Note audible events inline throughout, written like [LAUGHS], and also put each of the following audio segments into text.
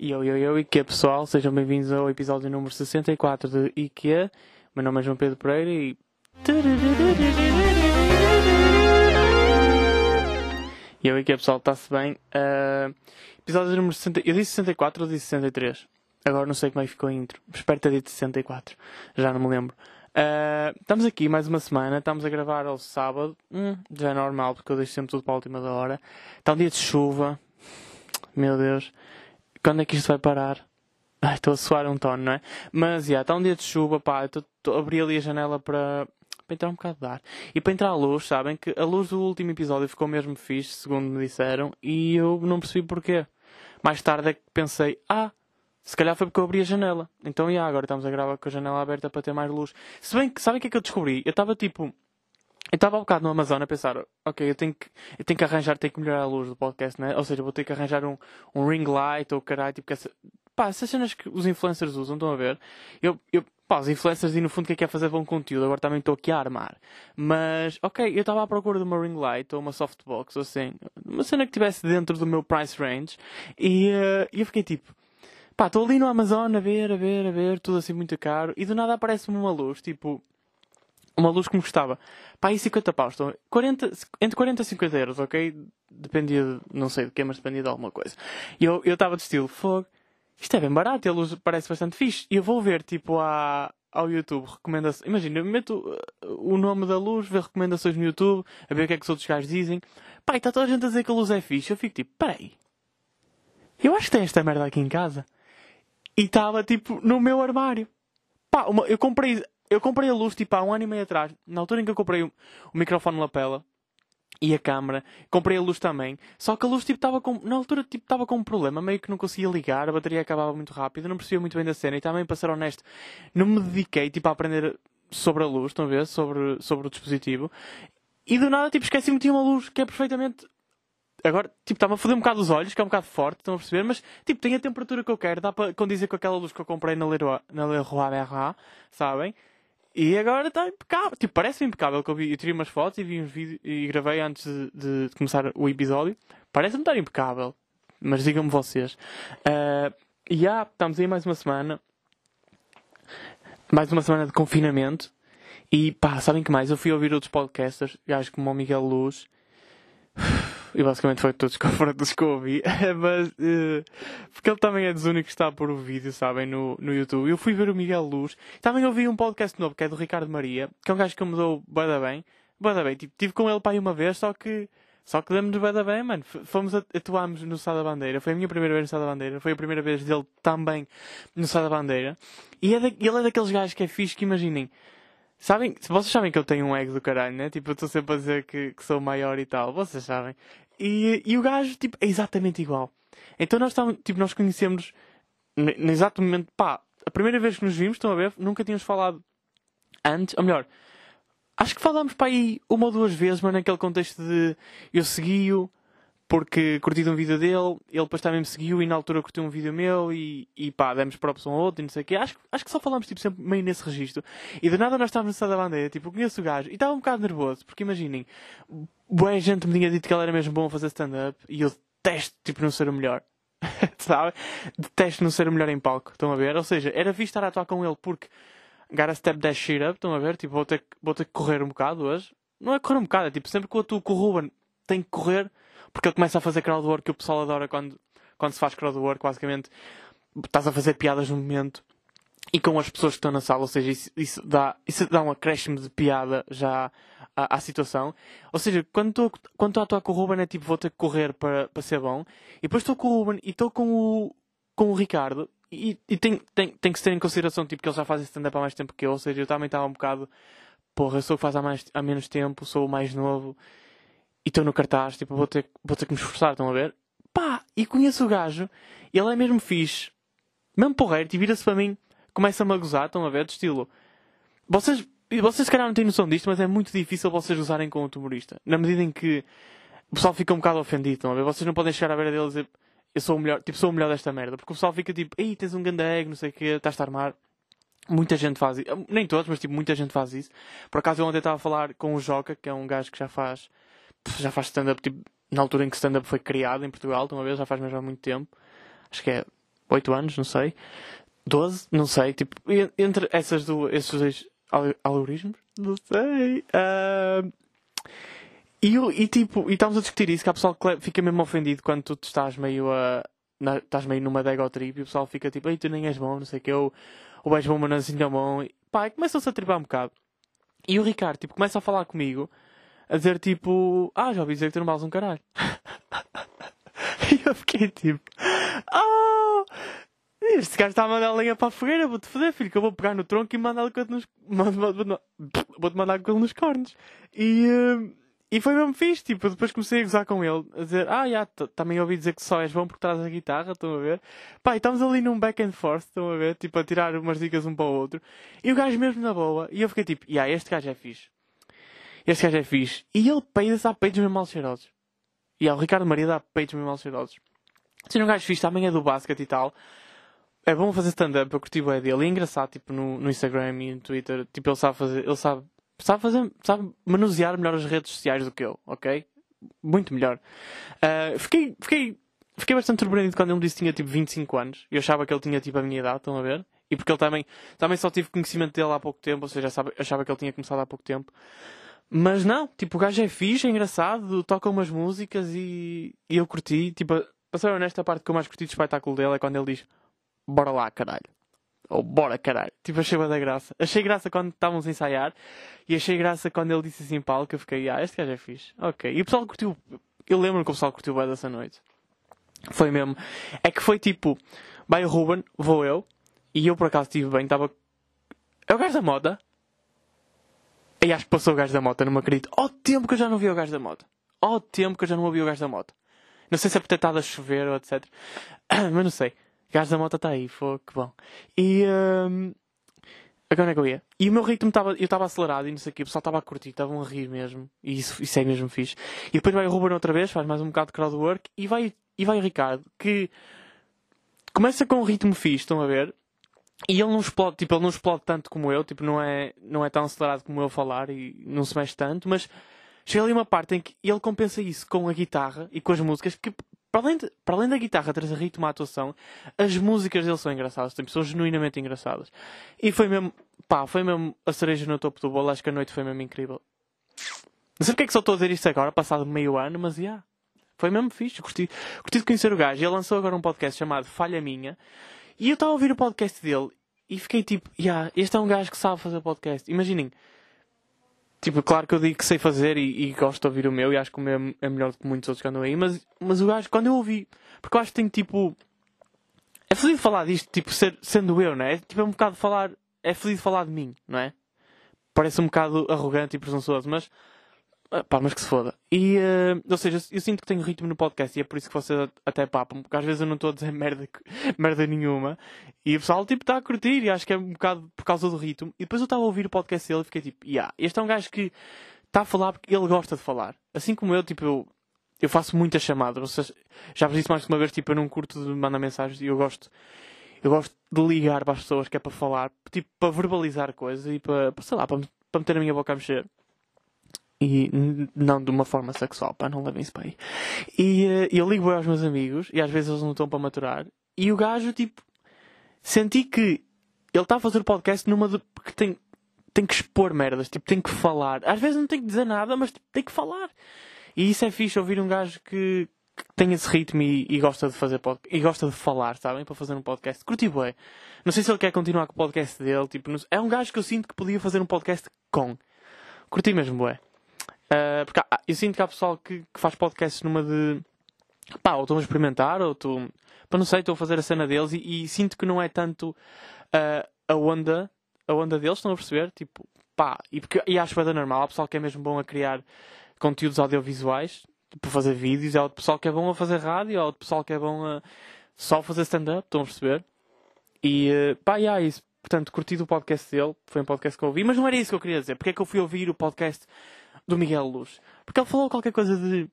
Yo, yo, yo, IKEA pessoal, sejam bem-vindos ao episódio número 64 de IKEA. Meu nome é João Pedro Pereira e. Yo, IKEA pessoal, está-se bem? Uh, episódio número 60. Eu disse 64 ou disse 63? Agora não sei como é que ficou a intro. Espero ter dito 64. Já não me lembro. Uh, estamos aqui mais uma semana, estamos a gravar ao sábado. Hum, já é normal, porque eu deixo sempre tudo para a última da hora. Está um dia de chuva. Meu Deus. Quando é que isto vai parar? Ai, estou a suar um tono, não é? Mas, já, está um dia de chuva, pá. Estou, abri ali a janela para, para entrar um bocado de ar. E para entrar a luz, sabem que a luz do último episódio ficou mesmo fixe, segundo me disseram, e eu não percebi porquê. Mais tarde é que pensei, ah, se calhar foi porque eu abri a janela. Então, já, agora estamos a gravar com a janela aberta para ter mais luz. Se bem que, sabem o que é que eu descobri? Eu estava tipo estava um bocado no Amazon a pensar, ok, eu tenho que, eu tenho que arranjar, tenho que melhorar a luz do podcast, né? Ou seja, vou ter que arranjar um, um ring light ou caralho, tipo, essa, pá, essas cenas que os influencers usam, estão a ver? Eu, eu, pá, os influencers e no fundo que é que é fazer bom conteúdo, agora também estou aqui a armar. Mas, ok, eu estava à procura de uma ring light ou uma softbox, ou assim, uma cena que estivesse dentro do meu price range e uh, eu fiquei tipo, pá, estou ali no Amazon a ver, a ver, a ver, tudo assim muito caro e do nada aparece-me uma luz, tipo uma luz que me custava pá, aí 50 paus, 40, entre 40 e 50 euros, ok? Dependia, de, não sei de quê, mas dependia de alguma coisa. E eu estava de estilo, fogo, isto é bem barato e a luz parece bastante fixe. E eu vou ver, tipo, a, ao YouTube, recomendações. Imagina, eu meto uh, o nome da luz, ver recomendações no YouTube, a ver o que é que os outros gajos dizem. Pá, e está toda a gente a dizer que a luz é fixe. Eu fico tipo, peraí, eu acho que tem esta merda aqui em casa. E estava, tipo, no meu armário. Pá, uma, eu comprei eu comprei a luz tipo há um ano e meio atrás, na altura em que eu comprei o, o microfone lapela e a câmera, comprei a luz também. Só que a luz tipo estava com, na altura tipo estava com um problema, meio que não conseguia ligar, a bateria acabava muito rápido, não percebia muito bem da cena e também para ser honesto, não me dediquei tipo a aprender sobre a luz, estão a ver, sobre sobre o dispositivo. E do nada tipo esqueci-me que tinha uma luz que é perfeitamente Agora, tipo, está-me a foder um bocado os olhos, que é um bocado forte, estão a perceber? Mas, tipo, tem a temperatura que eu quero, dá para condizer com aquela luz que eu comprei na Leroy, na Leroy Merlin, sabem? E agora está impecável. Tipo, parece impecável que eu vi. Eu tirei umas fotos e vi uns vídeos e gravei antes de, de começar o episódio. Parece-me estar impecável. Mas digam-me vocês. Uh, e já, estamos aí mais uma semana. Mais uma semana de confinamento. E pá, sabem que mais? Eu fui ouvir outros podcasters, gajos como o Miguel Luz e basicamente foi todos confrontos que eu ouvi, [LAUGHS] mas uh, porque ele também é dos únicos que está por o vídeo, sabem, no, no YouTube. Eu fui ver o Miguel Luz, também ouvi um podcast novo que é do Ricardo Maria, que é um gajo que me deu bada bem, bada bem, tipo, tive com ele para aí uma vez, só que só que demos bada bem, mano. Fomos, atuámos no Sá da Bandeira. Foi a minha primeira vez no Sá da Bandeira. Foi a primeira vez dele também no Sá da Bandeira. E é ele é daqueles gajos que é fixe que imaginem. Sabem, vocês sabem que eu tenho um ego do caralho, né? Tipo, eu estou sempre a dizer que, que sou maior e tal. Vocês sabem. E, e o gajo, tipo, é exatamente igual. Então nós estamos, tipo, nós conhecemos no exato momento, pá, a primeira vez que nos vimos, estão a ver, nunca tínhamos falado antes, ou melhor, acho que falámos para aí uma ou duas vezes, mas naquele contexto de eu segui-o, porque curti de um vídeo dele, ele depois também me seguiu e na altura curtiu um vídeo meu e, e pá, demos props um ao outro e não sei o quê. Acho, acho que só falámos tipo, sempre meio nesse registro. E de nada nós estávamos no estado da bandeira, tipo, conheço o gajo e estava um bocado nervoso, porque imaginem, boa gente me tinha dito que ele era mesmo bom a fazer stand-up e eu detesto tipo, não ser o melhor. [LAUGHS] Sabe? Detesto não ser o melhor em palco, estão a ver? Ou seja, era fixe estar a atuar com ele porque gotta step that shit up, estão a ver? Tipo, vou ter, vou ter que correr um bocado hoje. Não é correr um bocado, é tipo, sempre que eu atuo com o Ruben, tenho que correr porque ele começa a fazer crowdwork que o pessoal adora quando, quando se faz crowdwork, basicamente. Estás a fazer piadas no momento e com as pessoas que estão na sala, ou seja, isso, isso dá, isso dá um acréscimo de piada já à, à situação. Ou seja, quando estou quando a atuar com o Ruben é tipo, vou ter que correr para, para ser bom, e depois estou com o Ruben e estou com o, com o Ricardo, e, e tem, tem, tem que se ter em consideração tipo, que ele já faz stand-up há mais tempo que eu, ou seja, eu também estava um bocado, porra, eu sou o que faz há, mais, há menos tempo, sou o mais novo, e estou no cartaz, tipo, vou ter, vou ter que me esforçar, estão a ver? Pá, e conheço o gajo, e ele é mesmo fixe, mesmo porreiro, e vira-se para mim, começa-me a gozar, estão a ver? De estilo. Vocês, vocês se calhar não têm noção disto, mas é muito difícil vocês gozarem com outro humorista. Na medida em que o pessoal fica um bocado ofendido, estão a ver? Vocês não podem chegar à beira dele e dizer, eu sou o melhor, tipo, sou o melhor desta merda. Porque o pessoal fica tipo, ei, tens um grande ego, não sei o quê, estás a armar. Muita gente faz isso. Nem todos, mas tipo, muita gente faz isso. Por acaso eu ontem estava a falar com o Joca, que é um gajo que já faz já faz stand-up, tipo, na altura em que stand-up foi criado em Portugal, uma vez, já faz mesmo há muito tempo. Acho que é 8 anos, não sei. 12, não sei. Tipo, entre essas duas, esses dois algoritmos, não sei. Uh, e, e tipo, e estamos a discutir isso, que pessoal que fica mesmo ofendido quando tu estás meio a. Na, estás meio numa dego trip e o pessoal fica tipo, ei, tu nem és bom, não sei o que, ou, ou és bom, mas não és assim tão bom. E, pá, começam-se a tripar um bocado. E o Ricardo, tipo, começa a falar comigo, a dizer tipo, ah, já ouvi dizer que tu não vales um caralho. [LAUGHS] e eu fiquei tipo, oh, este gajo está a mandar a lenha para a fogueira, vou-te foder, filho, que eu vou pegar no tronco e mandar-lhe nos... Vou-te mandar com ele nos cornos. E. Uh e foi mesmo fixe, tipo, depois comecei a gozar com ele, a dizer, ah, já, também ouvi dizer que só és bom porque traz a guitarra, estão a ver? Pá, estamos ali num back and forth, estão a ver? Tipo, a tirar umas dicas um para o outro. E o gajo mesmo na boa, e eu fiquei tipo, já, este gajo é fixe. Este gajo é fixe. E ele peida-se a peitos mesmo mal cheirosos. E o Ricardo Maria dá peitos mesmo mal cheirosos. Se um gajo fixe, também é do basquete e tal. É bom fazer stand-up, eu curti bem dele. E é engraçado, tipo, no, no Instagram e no Twitter, tipo, ele sabe fazer, ele sabe sabe fazer, sabe manusear melhor as redes sociais do que eu, ok? Muito melhor. Uh, fiquei, fiquei, fiquei bastante surpreendido quando ele me disse que tinha tipo 25 anos. Eu achava que ele tinha tipo a minha idade, estão a ver? E porque ele também, também só tive conhecimento dele há pouco tempo, ou seja, achava que ele tinha começado há pouco tempo. Mas não, tipo, o gajo é fixe, é engraçado, toca umas músicas e, e eu curti. Tipo, para ser honesto, a parte que eu mais curti do espetáculo dele é quando ele diz: Bora lá, caralho. Ou bora caralho. Tipo, achei da graça. Achei graça quando estávamos a ensaiar e achei graça quando ele disse assim em palco. Eu fiquei, ah, este gajo é fixe. Ok. E o pessoal curtiu. Eu lembro que o pessoal curtiu bem dessa noite. Foi mesmo. É que foi tipo, vai o Ruben, vou eu. E eu por acaso estive bem, estava. É o gajo da moda? E acho que passou o gajo da moto, não me acredito. Ó oh, tempo que eu já não vi o gajo da moto. Ó oh, tempo que eu já não ouvi o gajo da moto. Não sei se é por ter estado a chover ou etc. [COUGHS] Mas não sei. Gajo da moto está aí, foi que bom. E. Um, agora é que eu ia? E o meu ritmo estava. Eu estava acelerado e não sei o que, o pessoal estava a curtir, estavam a rir mesmo. E isso, isso é mesmo fixe. E depois vai o Ruben outra vez, faz mais um bocado de crowdwork e vai, e vai o Ricardo, que começa com um ritmo fixe, estão a ver? E ele não explode, tipo, ele não explode tanto como eu, tipo, não é, não é tão acelerado como eu falar e não se mexe tanto, mas chega ali uma parte em que ele compensa isso com a guitarra e com as músicas, que para além, de, para além da guitarra trazer ritmo à atuação, as músicas dele são engraçadas, tipo, são genuinamente engraçadas. E foi mesmo, pá, foi mesmo a cereja no topo do bolo, acho que a noite foi mesmo incrível. Não sei porque é que só estou a dizer isto agora, passado meio ano, mas já. Yeah, foi mesmo fixe, curti, curti de conhecer o gajo. Ele lançou agora um podcast chamado Falha Minha, e eu estava a ouvir o podcast dele e fiquei tipo, yeah, este é um gajo que sabe fazer podcast. Imaginem, Tipo, claro que eu digo que sei fazer e, e, gosto de ouvir o meu e acho que o meu é melhor do que muitos outros que andam aí, mas, mas o gajo, quando eu ouvi, porque eu acho que tenho tipo. É feliz falar disto, tipo, ser, sendo eu, não é? Tipo, é um bocado falar. É feliz falar de mim, não é? Parece um bocado arrogante e presunçoso, mas pá, mas que se foda. E, uh, ou seja, eu, sinto que tenho ritmo no podcast e é por isso que vocês até papam, porque às vezes eu não estou a dizer [LAUGHS] merda, merda nenhuma e o pessoal tipo está a curtir e acho que é um bocado por causa do ritmo. E depois eu estava a ouvir o podcast dele e fiquei tipo, yeah, este é um gajo que está a falar porque ele gosta de falar. Assim como eu, tipo, eu, eu faço muitas chamadas, ou seja, já vos disse mais de uma vez, tipo, eu não curto de mandar mensagens e eu gosto. Eu gosto de ligar para as pessoas que é para falar, tipo, para verbalizar coisas e para, sei lá, para, para meter a minha boca a mexer. E não de uma forma sexual, pá, não levem isso para aí. E uh, eu ligo aos meus amigos e às vezes eles não estão para maturar. E o gajo, tipo, senti que ele está a fazer o podcast numa de, porque tem, tem que expor merdas, tipo, tem que falar. Às vezes não tem que dizer nada, mas tipo, tem que falar. E isso é fixe ouvir um gajo que, que tem esse ritmo e, e, gosta de fazer podcast, e gosta de falar, sabem? Para fazer um podcast. Curti bué. Não sei se ele quer continuar com o podcast dele, tipo, não, é um gajo que eu sinto que podia fazer um podcast com. Curti mesmo, bué. Uh, porque há, eu sinto que há pessoal que, que faz podcasts numa de pá, ou estão a experimentar, ou estou, para não sei, estou a fazer a cena deles e, e sinto que não é tanto uh, a onda, a onda deles, estão a perceber? Tipo, pá, e, porque, e acho bem normal, há pessoal que é mesmo bom a criar conteúdos audiovisuais, tipo, fazer vídeos, há outro pessoal que é bom a fazer rádio, há outro pessoal que é bom a só fazer stand-up, estão a perceber? E uh, pá, e há isso. Portanto, curti o podcast dele, foi um podcast que eu ouvi, mas não era isso que eu queria dizer. Porque é que eu fui ouvir o podcast do Miguel Luz. Porque ele falou qualquer coisa de.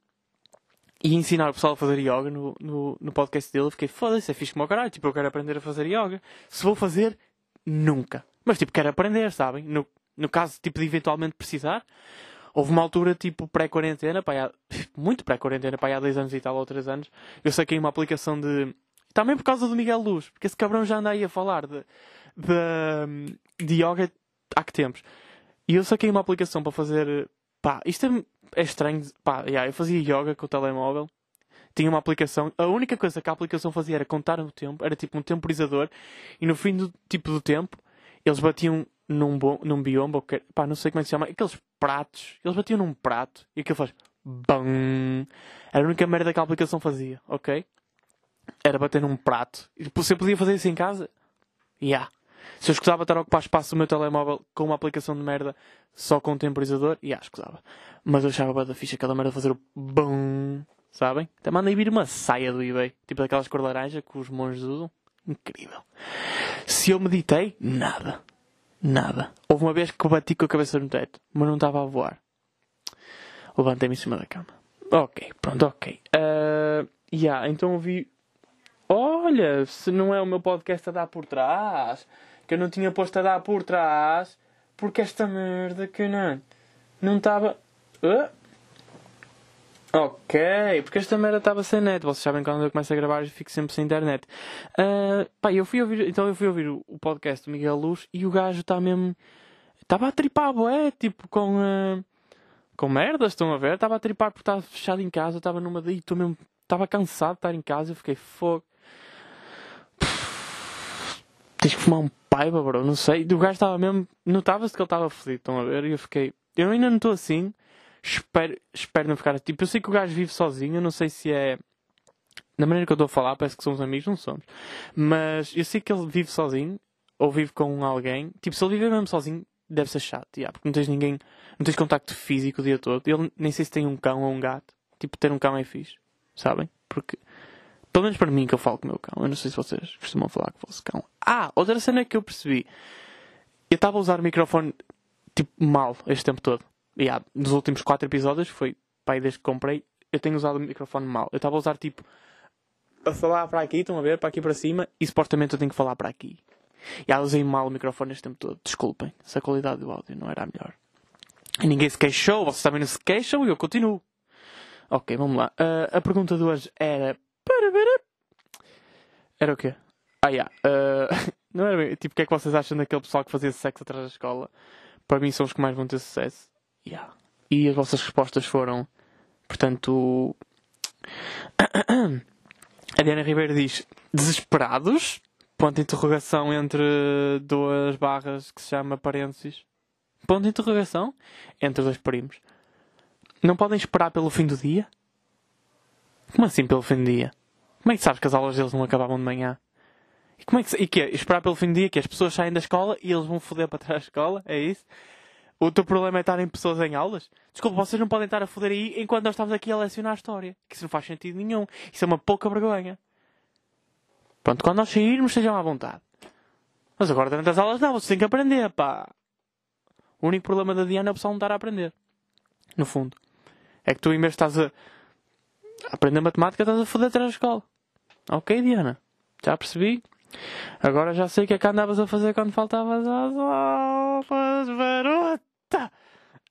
e ensinar o pessoal a fazer yoga no, no, no podcast dele. Eu fiquei, foda-se, é fixe como o caralho. Tipo, eu quero aprender a fazer yoga. Se vou fazer, nunca. Mas, tipo, quero aprender, sabem? No, no caso, tipo, de eventualmente precisar. Houve uma altura, tipo, pré-quarentena, [LAUGHS] muito pré-quarentena, para há dois anos e tal, ou três anos. Eu saquei uma aplicação de. Também por causa do Miguel Luz, porque esse cabrão já anda aí a falar de, de, de yoga há que tempos. E eu saquei uma aplicação para fazer. Pá, isto é, é estranho. Pá, yeah, eu fazia yoga com o telemóvel. Tinha uma aplicação. A única coisa que a aplicação fazia era contar o tempo. Era tipo um temporizador. E no fim do tipo do tempo, eles batiam num, bom, num biombo. Que, pá, não sei como é que se chama. Aqueles pratos. Eles batiam num prato. E aquilo faz. Bam! Era a única merda que a aplicação fazia, ok? Era bater num prato. E você podia fazer isso em casa? Yeah. Se eu escusava estar a ocupar espaço do meu telemóvel com uma aplicação de merda só com um temporizador, e yeah, escusava. Mas eu achava da ficha aquela merda fazer o BUM, sabem? Até mandei vir uma saia do eBay, tipo daquelas cor laranja que os monges usam. Incrível. Se eu meditei, nada. Nada. Houve uma vez que eu bati com a cabeça no teto, mas não estava a voar. Levantei-me em cima da cama. Ok, pronto, ok. Uh, yeah, então ouvi. Olha, se não é o meu podcast a dar por trás, que eu não tinha posto a dar por trás, porque esta merda que não. Não estava. Uh? Ok, porque esta merda estava sem net. Vocês sabem quando eu começo a gravar eu fico sempre sem internet. Uh, pá, eu fui ouvir, então eu fui ouvir o, podcast do Miguel Luz e o gajo está mesmo. Estava a tripar, é tipo, com. Uh, com merdas, estão a ver? Estava a tripar porque estava fechado em casa, estava numa daí, estou mesmo. Estava cansado de estar em casa, eu fiquei fogo. Tens que fumar um paiva, bro, não sei. O gajo estava mesmo. Notava-se que ele estava fodido, estão a ver? E eu fiquei. Eu ainda não estou assim. Espero, espero não ficar. Tipo, eu sei que o gajo vive sozinho, eu não sei se é. Da maneira que eu estou a falar, parece que somos amigos, não somos. Mas eu sei que ele vive sozinho, ou vive com alguém. Tipo, se ele viver mesmo sozinho, deve ser chato, yeah, porque não tens ninguém, não tens contacto físico o dia todo. Ele nem sei se tem um cão ou um gato. Tipo, ter um cão é fixe, sabem? Pelo menos para mim que eu falo com o meu cão, eu não sei se vocês costumam falar com o vosso cão. Ah, outra cena que eu percebi, eu estava a usar o microfone, tipo, mal este tempo todo. Yeah, nos últimos quatro episódios, foi, pai, desde que comprei, eu tenho usado o microfone mal. Eu estava a usar, tipo, a falar para aqui, estão a ver, para aqui para cima, e supostamente eu tenho que falar para aqui. E ah, usei mal o microfone este tempo todo. Desculpem, se a qualidade do áudio não era a melhor. E ninguém se queixou, vocês também não se queixam e eu continuo. Ok, vamos lá. Uh, a pergunta de hoje era. Era o quê? Ah, yeah. Uh, [LAUGHS] não era bem. Tipo, o que é que vocês acham daquele pessoal que fazia sexo atrás da escola? Para mim são os que mais vão ter sucesso. Yeah. E as vossas respostas foram. Portanto. [COUGHS] A Diana Ribeiro diz: desesperados ponto de interrogação entre duas barras que se chama parênteses. Ponto de interrogação entre dois primos. Não podem esperar pelo fim do dia? Como assim pelo fim do dia? Como é que sabes que as aulas deles não acabavam de manhã? E como é que, e que é? Esperar pelo fim do dia que as pessoas saem da escola e eles vão foder para trás da escola? É isso? O teu problema é estarem pessoas em aulas? Desculpa, vocês não podem estar a foder aí enquanto nós estamos aqui a lecionar a história. Que isso não faz sentido nenhum. Isso é uma pouca vergonha. Pronto, quando nós sairmos, sejam à vontade. Mas agora durante as aulas não, você tem que aprender, pá. O único problema da Diana é o pessoal não estar a aprender. No fundo. É que tu em vez de estás a aprender matemática, estás a foder atrás da escola. Ok, Diana. Já percebi. Agora já sei o que é que andavas a fazer quando faltavas às aulas, garota.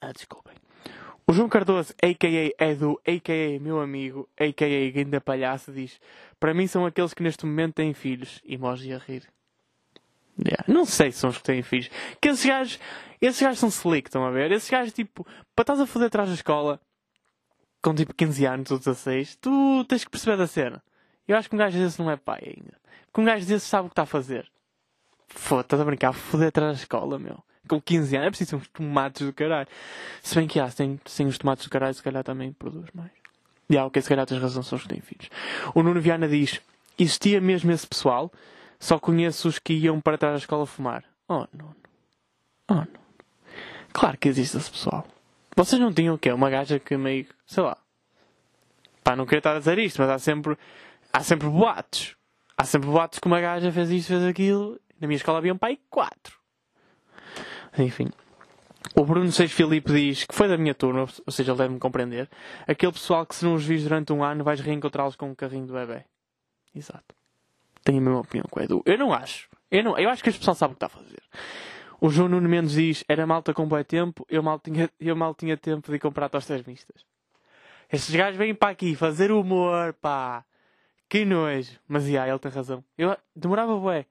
Ah, desculpem. O João Cardoso, a.k.a. Edu, a.k.a. meu amigo, a.k.a. Guinda Palhaço, diz Para mim são aqueles que neste momento têm filhos. Emoji a rir. Yeah. Não sei se são os que têm filhos. Que esses gajos, esses gajos são slick, estão a ver? Esses gajos, tipo, para estás a foder atrás da escola, com tipo 15 anos ou 16, tu tens que perceber da cena. Eu acho que um gajo desse não é pai ainda. Porque um gajo desse sabe o que está a fazer. Foda, estás a brincar, foder atrás da escola, meu com 15 anos, é preciso uns tomates do caralho. Se bem que há, sem, sem os tomates do caralho, se calhar também produz mais. E há, ok, se calhar tens razão, são os que têm filhos. O Nuno Viana diz: existia mesmo esse pessoal, só conheço os que iam para trás da escola fumar. Oh, Nuno. Oh, Nuno. Claro que existe esse pessoal. Vocês não tinham o quê? Uma gaja que meio. sei lá. Pá, não queria estar a dizer isto, mas há sempre. Há sempre boatos. Há sempre boatos que uma gaja fez isto, fez aquilo. Na minha escola havia um pai quatro. Enfim. O Bruno Seis Filipe diz que foi da minha turma, ou seja, ele deve-me compreender. Aquele pessoal que se não os vis durante um ano vais reencontrá-los com um carrinho de bebê. Exato. Tenho a mesma opinião com o Edu. Eu não acho. Eu, não, eu acho que este pessoal sabe o que está a fazer. O João Nuno Mendes diz: era malta com bom tempo, eu mal tinha, eu mal tinha tempo de comprar tostas mistas. Estes gajos vêm para aqui fazer humor, pá. Que nojo. Mas, yeah, ele tem razão. Eu demorava bué.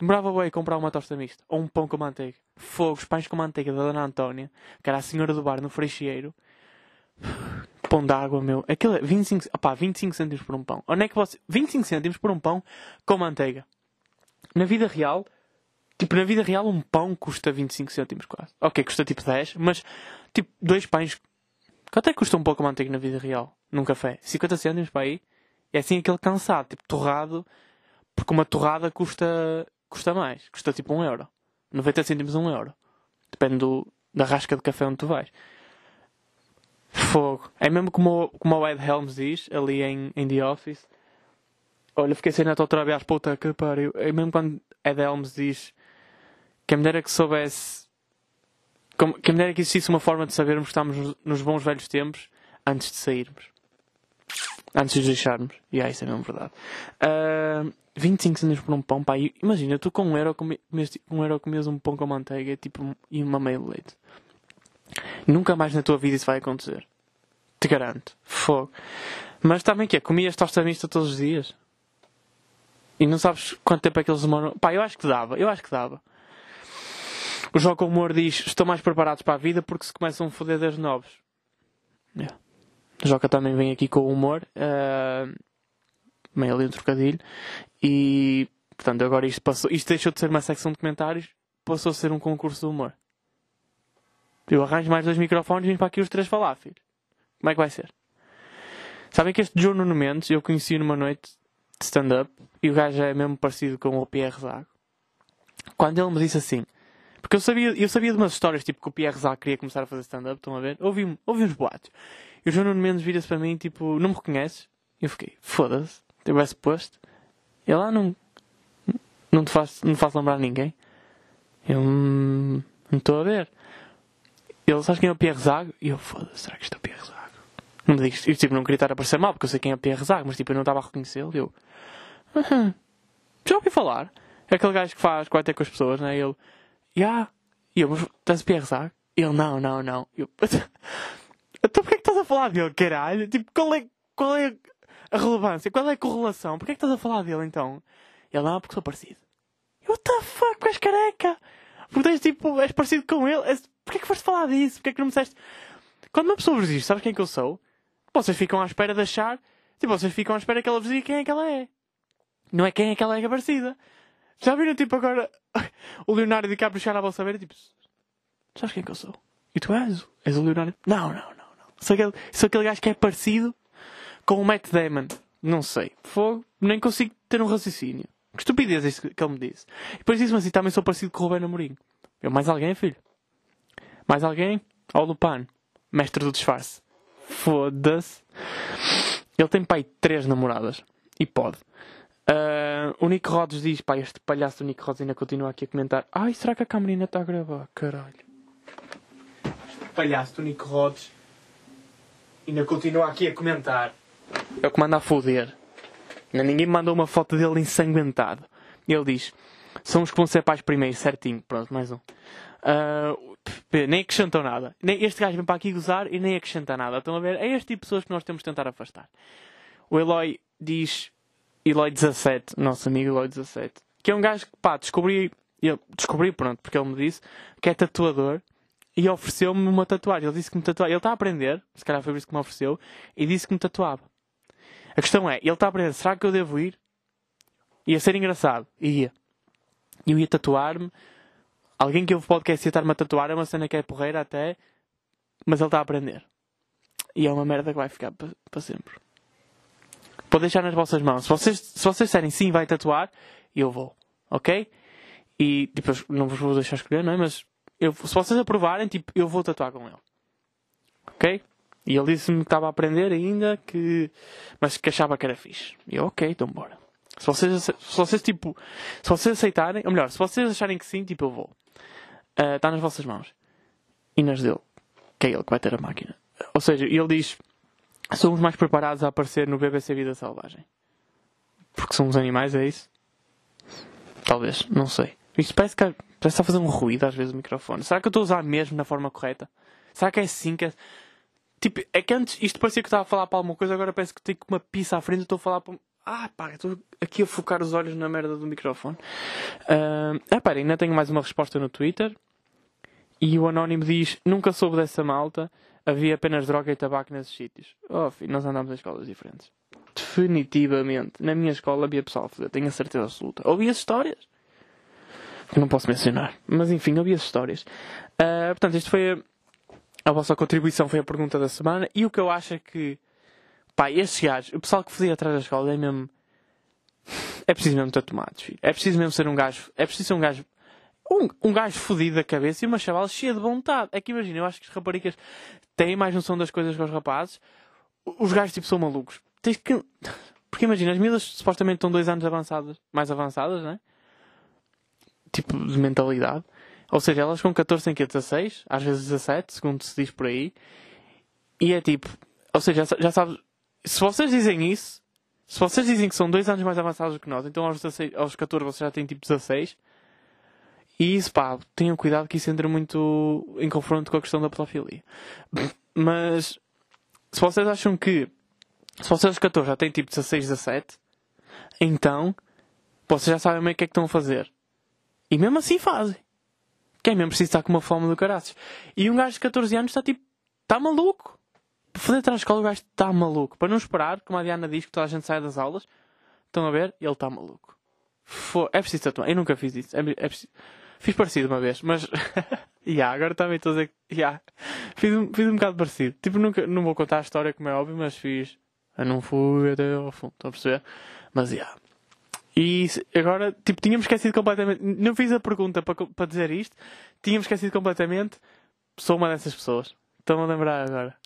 Demorava bué comprar uma tosta mista. Ou um pão com manteiga. Fogo, os pães com manteiga da Dona Antónia, que era a senhora do bar no Freixeiro. Pão d'água, meu. Aquilo é 25, opá, 25 cêntimos por um pão. Onde é que você... 25 cêntimos por um pão com manteiga. Na vida real, tipo, na vida real um pão custa 25 cêntimos quase. Ok, custa tipo 10, mas tipo, dois pães... Quanto é que custa um pão com manteiga na vida real? Num café? 50 cêntimos para aí? É assim aquele cansado, tipo, torrado. Porque uma torrada custa, custa mais. Custa tipo 1 euro. 90 cêntimos 1 euro. Depende do, da rasca de café onde tu vais. Fogo. É mesmo como, como o Ed Helms diz, ali em, em The Office. Olha, fiquei sem neto outra vez, puta que pariu. É mesmo quando Ed Helms diz que me dera que soubesse. Como, que me dera que existisse uma forma de sabermos que estamos nos bons velhos tempos antes de sairmos. Antes de deixarmos. E yeah, isso é mesmo verdade. Uh, 25 centavos por um pão, pá. Imagina, tu com um euro comes, um euro um pão com manteiga tipo, e uma meia de leite. Nunca mais na tua vida isso vai acontecer. Te garanto. Fogo. Mas também que é? Comias tosta mista todos os dias? E não sabes quanto tempo é que eles demoram? Pá, eu acho que dava. Eu acho que dava. O Jogo Humor diz: Estou mais preparados para a vida porque se começam a foder desde novos. Yeah. Joca também vem aqui com humor. Uh, meio ali um trocadilho. E, portanto, agora isto passou. Isto deixou de ser uma secção de comentários. Passou a ser um concurso de humor. Eu arranjo mais dois microfones e vim para aqui os três falar, filho. Como é que vai ser? Sabem que este João Nuno Mendes eu conheci numa noite de stand-up e o gajo é mesmo parecido com o Pierre Zago. Quando ele me disse assim, porque eu sabia, eu sabia de umas histórias tipo que o Pierre Zago queria começar a fazer stand-up, estão a ver? Ouvi, ouvi uns boatos. E o João Nuno Mendes vira-se para mim tipo, não me reconheces? E eu fiquei, foda-se, tivesse posto. Ele lá ah, não, não te faz, não faz lembrar ninguém. Eu hum, não estou a ver. Ele, sabes quem é o Pierre Zago? E eu, foda-se, será que isto é o Pierre Zago? Não me digas, eu tipo, não queria estar a parecer mal, porque eu sei quem é o Pierre Zago, mas tipo, eu não estava a reconhecê-lo. Eu, uhum. já ouvi falar. É aquele gajo que faz, vai ter com as pessoas, né? E ele, já. Yeah. E eu, mas estás o Pierre Zago? E ele, não, não, não. E eu, [LAUGHS] então porquê é estás a falar dele, caralho? Tipo, qual é, qual é a relevância? Qual é a correlação? Porquê é que estás a falar dele, então? Ele, não, porque sou parecido. What the fuck, és careca? Porque tens, tipo, és parecido com ele. Porquê é que foste falar disso? Porquê é que não me disseste... Quando uma pessoa vos diz, sabes quem é que eu sou? Vocês ficam à espera de achar... Tipo, vocês ficam à espera que ela vos diga quem é que ela é. Não é quem é que ela é, é parecida. Já viram, tipo, agora... [LAUGHS] o Leonardo DiCaprio chegar à vossa beira, tipo... Sabes quem é que eu sou? E tu és? És o Leonardo? Não, não, não. Sou, aquele, sou aquele gajo que é parecido com o Matt Damon. Não sei. Fogo. Nem consigo ter um raciocínio. Que estupidez isso que ele me disse. E depois disse-me assim, também sou parecido com o Rubén Amorim. Eu, mais alguém, filho? Mais alguém? Ó Lupano. Mestre do disfarce. Foda-se. Ele tem, pai, três namoradas. E pode. Uh, o Nick Rhodes diz, pá, este palhaço do Nick Rhodes ainda continua aqui a comentar. Ai, será que a câmera ainda está a gravar? Caralho. Este palhaço do Nick Rhodes ainda continua aqui a comentar. É o que manda a foder. Ninguém me mandou uma foto dele ensanguentado. Ele diz: são os que vão ser pais primeiro, certinho. Pronto, mais um. Uh, nem acrescentam nada. Nem, este gajo vem para aqui gozar e nem acrescenta nada. Estão a ver? É este tipo de pessoas que nós temos de tentar afastar. O Eloy diz: Eloy 17, nosso amigo Eloy 17, que é um gajo que, pá, descobri, eu descobri, pronto, porque ele me disse que é tatuador e ofereceu-me uma tatuagem. Ele disse que me tatuava. Ele está a aprender, se calhar foi por isso que me ofereceu, e disse que me tatuava. A questão é, ele está a aprender, será que eu devo ir? Ia ser engraçado. Ia. Eu ia tatuar-me. Alguém que ouve podcast ia estar-me a tatuar é uma cena que é porreira até. Mas ele está a aprender. E é uma merda que vai ficar para, para sempre. Pode deixar nas vossas mãos. Se vocês, se vocês disserem sim, vai tatuar, eu vou. Ok? E depois não vos vou deixar escolher, não é? Mas eu, se vocês aprovarem, tipo, eu vou tatuar com ele. Ok? E ele disse-me que estava a aprender ainda, que... mas que achava que era fixe. E eu, ok, então bora. Se vocês, se vocês, tipo, se vocês aceitarem, ou melhor, se vocês acharem que sim, tipo, eu vou. Uh, está nas vossas mãos. E nas dele. Que é ele que vai ter a máquina. Ou seja, ele diz, somos mais preparados a aparecer no BBC Vida Selvagem. Porque somos animais, é isso? Talvez, não sei. Isto parece que, parece que está a fazer um ruído às vezes o microfone. Será que eu estou a usar mesmo na forma correta? Será que é assim que é... Tipo, é que antes isto parecia que estava a falar para alguma coisa, agora parece que tenho uma pizza à frente e estou a falar para, Ah, pá, estou aqui a focar os olhos na merda do microfone. Uh, ah, pá, ainda tenho mais uma resposta no Twitter. E o anónimo diz: Nunca soube dessa malta, havia apenas droga e tabaco nesses sítios. Oh, filho, nós andamos em escolas diferentes. Definitivamente. Na minha escola havia pessoal a fazer, tenho a certeza absoluta. Ouvi as histórias. Não posso mencionar. Mas enfim, ouvi as histórias. Uh, portanto, isto foi a, a vossa contribuição, foi a pergunta da semana. E o que eu acho é que, pá, estes gajos, o pessoal que fazia atrás da escola é mesmo. É preciso mesmo ter tomates, filho. É preciso mesmo ser um gajo. É preciso ser um gajo um, um gajo fodido da cabeça e uma chaval cheia de vontade. É que imagina, eu acho que as raparigas têm mais noção das coisas que os rapazes. Os gajos tipo são malucos. Tens que. Porque imagina, as miúdas supostamente estão dois anos avançadas, mais avançadas, né? Tipo de mentalidade. Ou seja, elas com 14 têm que 16, às vezes 17, segundo se diz por aí. E é tipo. Ou seja, já sabes. Se vocês dizem isso, se vocês dizem que são dois anos mais avançados que nós, então aos, 16, aos 14 vocês já têm tipo 16 e isso, pá, tenham cuidado que isso entra muito em confronto com a questão da pedofilia. [LAUGHS] Mas, se vocês acham que, se vocês aos 14 já têm tipo 16, 17, então, vocês já sabem o que é que estão a fazer. E mesmo assim fazem. Quem mesmo precisa estar com uma fome do caraças. E um gajo de 14 anos está tipo, está maluco. Para fazer escola o gajo está maluco. Para não esperar, como a Diana diz que toda a gente sai das aulas, estão a ver? Ele está maluco. É preciso tatuar. Eu nunca fiz isso. É, é preciso... Fiz parecido uma vez, mas. [LAUGHS] yeah, agora também estou a dizer que. Yeah. Fiz, um, fiz um bocado parecido. Tipo, nunca, não vou contar a história como é óbvio, mas fiz. Eu não fui até ao fundo, estão a perceber? Mas yeah. E agora, tipo, tínhamos esquecido completamente. Não fiz a pergunta para, para dizer isto. Tínhamos esquecido completamente. Sou uma dessas pessoas. Estão a lembrar agora.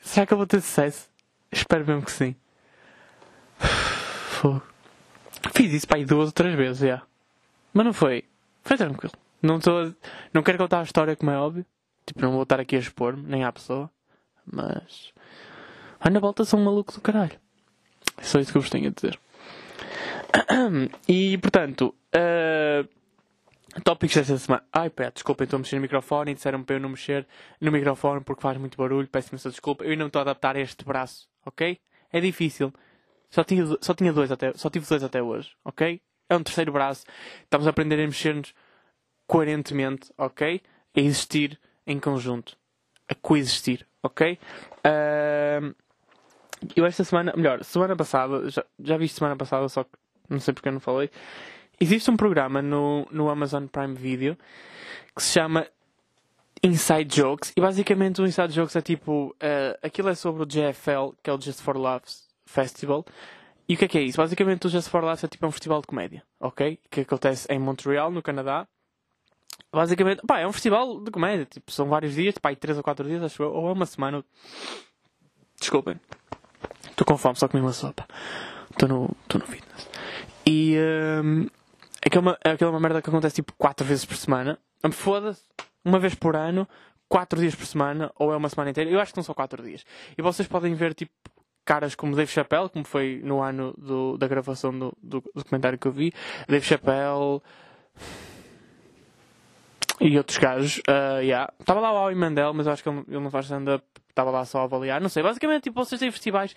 Será que eu vou ter sucesso? Espero mesmo que sim. Fogo. Fiz isso para aí duas ou três vezes, já. Mas não foi. Foi tranquilo. Não, tô, não quero contar a história, como é óbvio. Tipo, não vou estar aqui a expor-me, nem à pessoa. Mas. Ai, na volta sou um maluco do caralho. É só isso que eu vos tenho a dizer. [COUGHS] E, portanto. Uh, tópicos desta semana. Ai, pé, desculpa, estou a mexer no microfone e disseram para eu não mexer no microfone porque faz muito barulho. Peço-me essa desculpa. Eu não estou a adaptar este braço, ok? É difícil. Só tinha, só tinha dois até, só tive dois até hoje, ok? é um terceiro braço. Estamos a aprender a mexer-nos coerentemente, ok? A existir em conjunto. A coexistir, ok? Uh, eu esta semana, melhor, semana passada, já, já vi semana passada, só que não sei porque eu não falei. Existe um programa no, no Amazon Prime Video que se chama Inside Jokes. E basicamente o Inside Jokes é tipo. Uh, aquilo é sobre o JFL, que é o Just for Laughs Festival. E o que é que é isso? Basicamente o Just for Laughs é tipo um festival de comédia, ok? Que acontece em Montreal, no Canadá. Basicamente, pá, é um festival de comédia, tipo, são vários dias, pá, três ou quatro dias, acho eu, ou é uma semana. Desculpem. Estou com fome, só comi uma sopa. Estou no, no fitness. E um, é, uma, é aquela uma merda que acontece tipo quatro vezes por semana. Foda-se. Uma vez por ano, quatro dias por semana, ou é uma semana inteira. Eu acho que são só quatro dias. E vocês podem ver tipo caras como Dave Chappelle, como foi no ano do, da gravação do, do, documentário que eu vi, Dave Chappelle e outros gajos. Uh, yeah. Estava lá o Howie Mandel, mas eu acho que ele não faz stand-up. Estava lá só a avaliar. Não sei, basicamente, tipo, vocês têm festivais.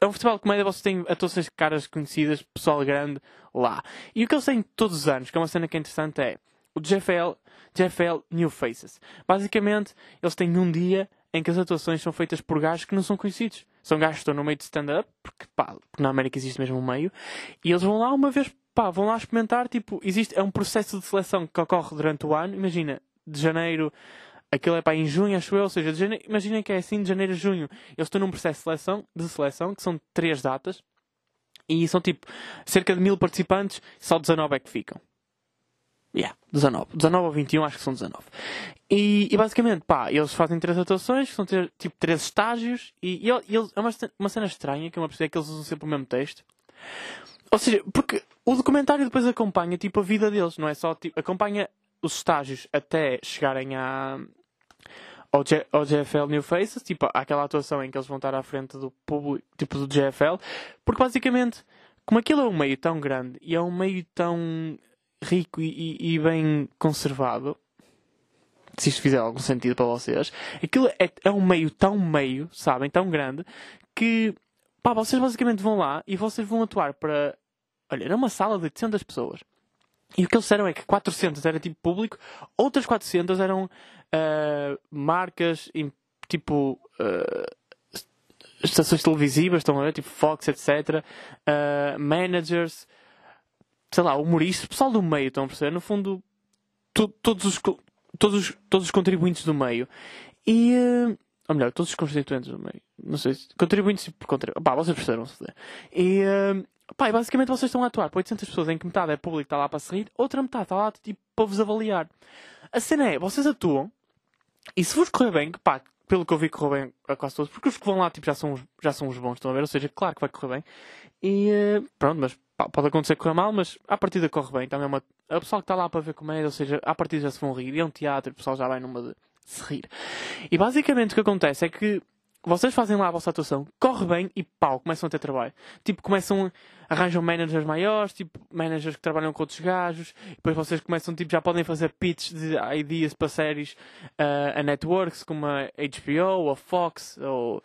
É um festival de comédia, vocês têm atuações de caras conhecidas, pessoal grande lá. E o que eles têm todos os anos, que é uma cena que é interessante, é o JFL, JFL New Faces. Basicamente, eles têm um dia em que as atuações são feitas por gajos que não são conhecidos. São gajos que estão no meio de stand-up, porque, pá, porque na América existe mesmo um meio, e eles vão lá uma vez, pá, vão lá experimentar, tipo, existe, é um processo de seleção que ocorre durante o ano, imagina, de janeiro, aquilo é para em junho, acho eu, ou seja, janeiro, imaginem que é assim, de janeiro a junho, eles estão num processo de seleção, de seleção, que são três datas, e são tipo, cerca de mil participantes, só 19 é que ficam. Yeah, 19. 19 ou 21, acho que são 19. E, e basicamente, pá, eles fazem três atuações, são ter, tipo três estágios, e, e eles, é uma, uma cena estranha, que é uma pessoa que eles usam sempre o mesmo texto. Ou seja, porque o documentário depois acompanha tipo a vida deles, não é só tipo, acompanha os estágios até chegarem à, ao, G, ao GFL New Faces, tipo aquela atuação em que eles vão estar à frente do público, tipo do GFL, porque basicamente, como aquilo é um meio tão grande e é um meio tão rico e, e, e bem conservado, se isto fizer algum sentido para vocês, aquilo é, é um meio tão meio, sabem, tão grande, que pá, vocês basicamente vão lá e vocês vão atuar para. Olha, era uma sala de 800 pessoas. E o que eles disseram é que 400 era tipo público, outras 400 eram uh, marcas, tipo. Uh, estações televisivas, estão a ver? Tipo Fox, etc. Uh, managers, sei lá, humoristas, pessoal do meio, estão a perceber? No fundo, to, todos, os, todos, os, todos os contribuintes do meio. E. Ou melhor, todos os constituintes do meio. Não sei se. Contribuintes por contribuintes. Pá, vocês perceberam-se. E. Pá, basicamente vocês estão a atuar para 800 pessoas em que metade é público, está lá para se rir, outra metade está lá tipo, para vos avaliar. A cena é, vocês atuam e se vos correr bem, pá, pelo que eu vi, correu bem a quase todos, porque os que vão lá tipo, já, são, já são os bons, estão a ver? Ou seja, claro que vai correr bem. E uh, pronto, mas pá, pode acontecer correr mal, mas à partida corre bem. Também é uma... A pessoa que está lá para ver comédia, ou seja, à partida já se vão rir. E é um teatro, o pessoal já vai numa de se rir. E basicamente o que acontece é que vocês fazem lá a vossa atuação, corre bem e pau, começam a ter trabalho. Tipo, começam, arranjam managers maiores, tipo, managers que trabalham com outros gajos, depois vocês começam, tipo, já podem fazer pitches de ideas para séries uh, a networks como a HBO, a Fox, ou,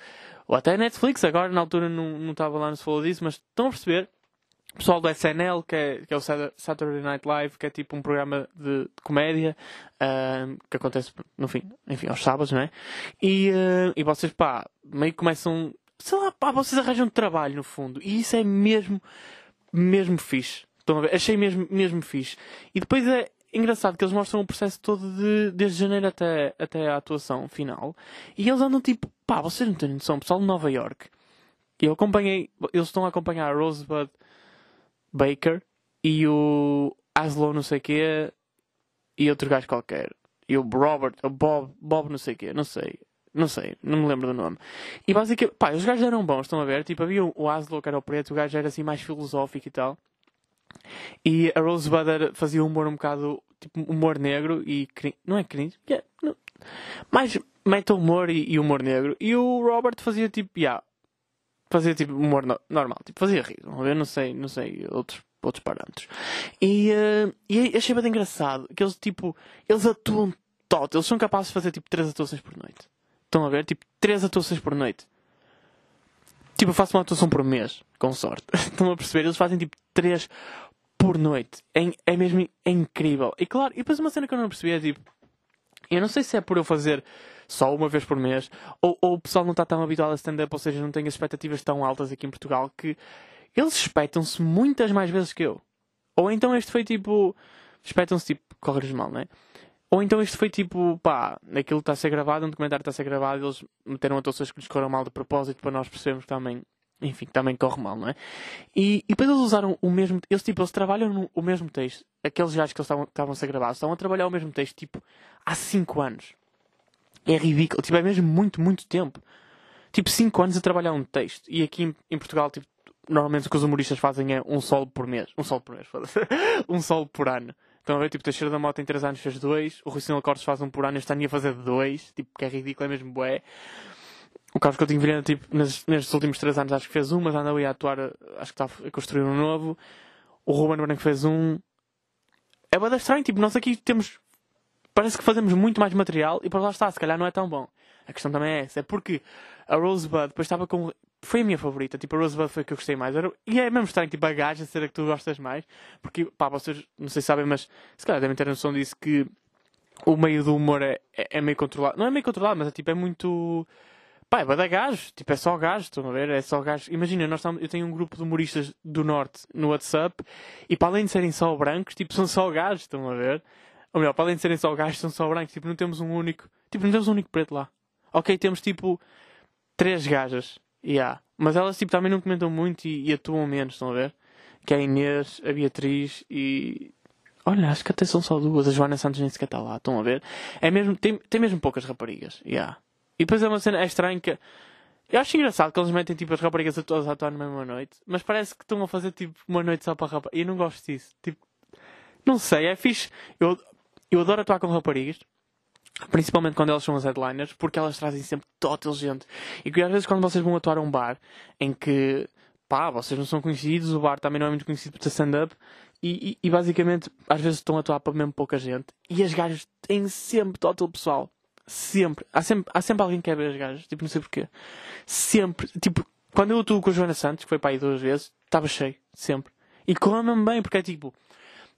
ou até a Netflix. Agora, na altura, não, não estava lá, não se falou disso, mas estão a perceber? Pessoal do SNL, que é, que é o Saturday Night Live, que é tipo um programa de, de comédia uh, que acontece, no fim, enfim, aos sábados, não é? E, uh, e vocês, pá, meio que começam, sei lá, pá, vocês arranjam trabalho no fundo. E isso é mesmo, mesmo fixe. Estão a ver? Achei mesmo, mesmo fixe. E depois é engraçado que eles mostram o processo todo de, desde janeiro até, até a atuação final. E eles andam tipo, pá, vocês não têm noção, pessoal de Nova York. Eu acompanhei, eles estão a acompanhar a Rosebud Baker e o Aslo não sei quê e outro gajo qualquer. E o Robert, o Bob, Bob não sei quê, não sei. Não sei, não me lembro do nome. E basicamente, pá, os gajos eram bons, estão a ver? Tipo, havia o Aslo que era o preto, o gajo era assim mais filosófico e tal. E a Rose Butter fazia humor um bocado, tipo, humor negro e não é cringe, yeah, não. mais meta humor e, e, humor negro. E o Robert fazia tipo, yeah, fazia tipo humor no, normal, tipo, fazia rir, eu não sei, não sei outros, outros parâmetros. E, uh, e achei bem engraçado que eles tipo, eles atuam todo, eles são capazes de fazer tipo 3 atuações por noite. Estão a ver? Tipo, 3 atuações por noite. Tipo, eu faço uma atuação por mês, com sorte. [LAUGHS] Estão a perceber? Eles fazem tipo 3 por noite. É, é mesmo é incrível. E claro, e depois uma cena que eu não percebi é tipo, eu não sei se é por eu fazer só uma vez por mês, ou, ou o pessoal não está tão habituado a stand-up, ou seja, não tem as expectativas tão altas aqui em Portugal, que eles espetam-se muitas mais vezes que eu. Ou então este foi tipo. Espetam-se tipo, corres mal, não é? Ou então isto foi tipo, pá, aquilo está a ser gravado, um documentário está a ser gravado, eles meteram atuações que lhes correram mal de propósito para nós percebermos que também, enfim, também corre mal, não é? E, e depois eles usaram o mesmo, eles tipo, eles trabalham no, o mesmo texto, aqueles gajos que eles estavam, estavam a ser gravados, estavam a trabalhar o mesmo texto, tipo, há 5 anos. É ridículo. Tipo, é mesmo muito, muito tempo. Tipo, 5 anos a trabalhar um texto. E aqui em, Portugal, tipo, normalmente o que os humoristas fazem é um solo por mês. Um solo por mês, foda-se. [LAUGHS] um solo por ano. Estão a ver? Tipo, Teixeira da Mota em 3 anos fez 2. O Rui Sinal Cortes faz um por ano. Este ano ia fazer 2. Tipo, que é ridículo, é mesmo bué. O Carlos Coutinho Vilhena, tipo, nestes, nestes últimos 3 anos acho que fez um, mas anda ali a atuar, acho que está a construir um novo. O Ruben Branco fez um. É bada estranho, tipo, nós aqui temos parece que fazemos muito mais material e para lá está, se calhar não é tão bom. A questão também é essa, é porque a Rosebud depois estava com. Foi a minha favorita, tipo, a Rosebud foi a que eu gostei mais. E é mesmo estranho, tipo, a gaja ser a que tu gostas mais, porque, pá, vocês não sei se sabem, mas se calhar devem ter noção disso que o meio do humor é, é, é meio controlado. Não é meio controlado, mas é tipo, é muito. Pá, é da gajo, tipo, é só gajo, estão a ver? É só gajo. Imagina, nós estamos, eu tenho um grupo de humoristas do Norte no WhatsApp e para além de serem só brancos, tipo, são só gajos, estão a ver? Ou melhor, para além de serem só gajos, são só brancos. Tipo, não temos um único. Tipo, não temos um único preto lá. Ok, temos tipo. Três gajas. Yeah. Mas elas tipo, também não comentam muito e, e, atuam menos, estão a ver? Que é a Inês, a Beatriz e. Olha, acho que até são só duas. A Joana Santos nem sequer está lá, estão a ver? É mesmo, tem, tem mesmo poucas raparigas. Yeah. E depois é uma cena é estranha que. Eu acho engraçado que eles metem tipo as raparigas a todas a atuar na mesma noite, mas parece que estão a fazer tipo uma noite só para raparigas. E eu não gosto disso. Tipo, não sei, é fixe. Eu, eu adoro atuar com raparigas. Principalmente quando elas são as headliners, porque elas trazem sempre total gente. E que às vezes quando vocês vão atuar a um bar em que pá, vocês não são conhecidos, o bar também não é muito conhecido por ter stand-up, e, e, e, basicamente às vezes estão a atuar para mesmo pouca gente, e as gajas têm sempre total pessoal. Sempre. Há sempre, há sempre alguém que quer ver as gajas, tipo, não sei porquê. Sempre. Tipo, quando eu atuo com a Joana Santos, que foi para aí duas vezes, estava cheio, sempre. E mesmo bem, porque é tipo,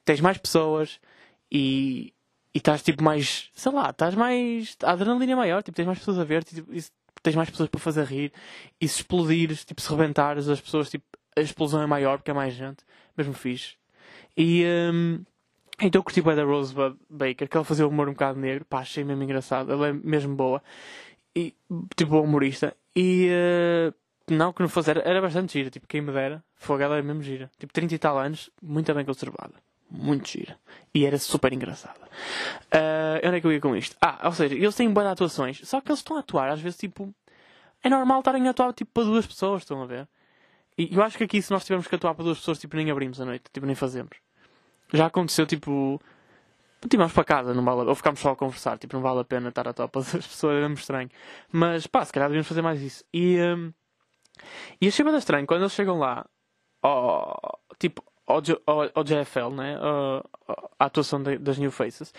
tens mais pessoas e, e estás tipo mais, sei lá, estás mais. A adrenalina é maior, tipo, tens mais pessoas a ver, tipo, tens mais pessoas para fazer rir. E se explodires, tipo, se rebentares, as pessoas, tipo, a explosão é maior porque é mais gente. Mesmo fixe. E. Um, então eu curti bem da Rosebud Baker, que ela fazia o humor um bocado negro. Pá, achei mesmo engraçado. Ela é mesmo boa. E, tipo, humorista. E. Uh, não, que não fosse, era, era bastante gira. Tipo, quem me dera. Fogo, ela era mesmo gira. Tipo, 30 e tal anos, muito bem conservada. Muito gira. E era super engraçada. Uh, onde é que eu ia com isto? Ah, ou seja, eles têm boas atuações. Só que eles estão a atuar, às vezes, tipo. É normal estarem a atuar, tipo, para duas pessoas, estão a ver? E eu acho que aqui, se nós tivermos que atuar para duas pessoas, tipo, nem abrimos a noite. Tipo, nem fazemos. Já aconteceu, tipo. Tipo, para casa, não vale, ou ficamos só a conversar, tipo, não vale a pena estar a atuar [LAUGHS] para duas pessoas, é muito estranho. Mas, pá, se calhar devíamos fazer mais isso. E. Um, e achei bem estranho quando eles chegam lá, ao, tipo, ao, JFL, né? a atuação das New Faces,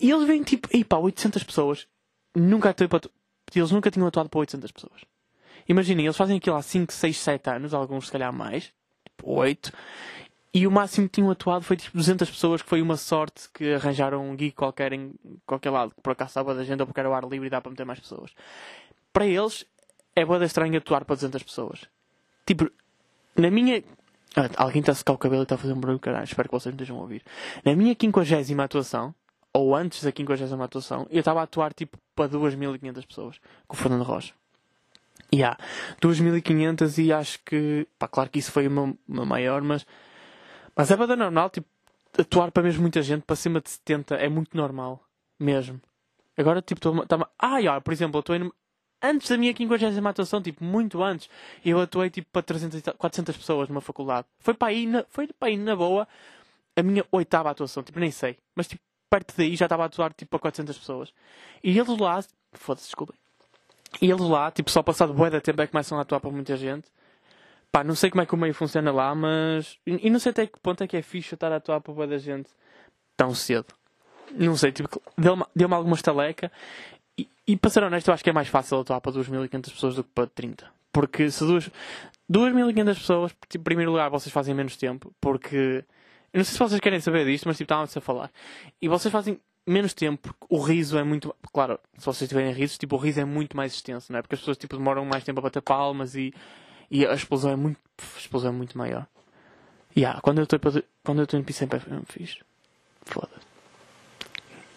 e eles vêm tipo, e pá, 800 pessoas, nunca atuei para. Eles nunca tinham atuado para 800 pessoas. Imaginem, eles fazem aquilo há 5, 6, 7 anos, alguns se calhar mais, tipo 8, e o máximo que tinham atuado foi tipo 200 pessoas, que foi uma sorte que arranjaram um geek qualquer em qualquer lado, que por acaso estava da gente ou porque era o ar livre e dá para meter mais pessoas. Para eles, é boa estranho atuar para 200 pessoas. Tipo, na minha. Ah, alguém está a secar o cabelo e está a fazer um barulho caralho. Espero que vocês me estejam a ouvir. Na minha 50 atuação, ou antes da 50 atuação, eu estava a atuar tipo para 2.500 pessoas com o Fernando Rocha. E há 2.500 e acho que. Pá, claro que isso foi uma, uma maior, mas. Mas é bada normal, tipo, atuar para mesmo muita gente, para cima de 70, é muito normal. Mesmo. Agora, tipo, estou. Ah, já, por exemplo, eu estou antes da minha 50 atuação, tipo, muito antes, eu atuei tipo para 300, 400 pessoas numa faculdade. Foi para aí, na, foi para aí na boa a minha oitava atuação, tipo, nem sei. Mas tipo, perto daí já estava a atuar tipo para 400 pessoas. E eles lá, foda-se, desculpem. E eles lá, tipo, só passado bué da tempo é que começam a atuar para muita gente. Pá, não sei como é que o meio funciona lá, mas. E não sei até que ponto é que é fixe estar a atuar para bué da gente tão cedo. Não sei, tipo, deu-me deu alguma estaleca e, e para ser honesto, eu acho que é mais fácil atuar para 2.500 pessoas do que para 30. Porque se 2.500 pessoas, tipo, em primeiro lugar, vocês fazem menos tempo. Porque. Eu não sei se vocês querem saber disto, mas tipo, estavam-se a falar. E vocês fazem menos tempo, porque o riso é muito. Claro, se vocês tiverem risos, tipo, o riso é muito mais extenso, não é? Porque as pessoas tipo, demoram mais tempo a bater palmas e, e a explosão é muito. A explosão é muito maior. E yeah, quando eu estou quando eu estou em Pissem é fixe. Foda-se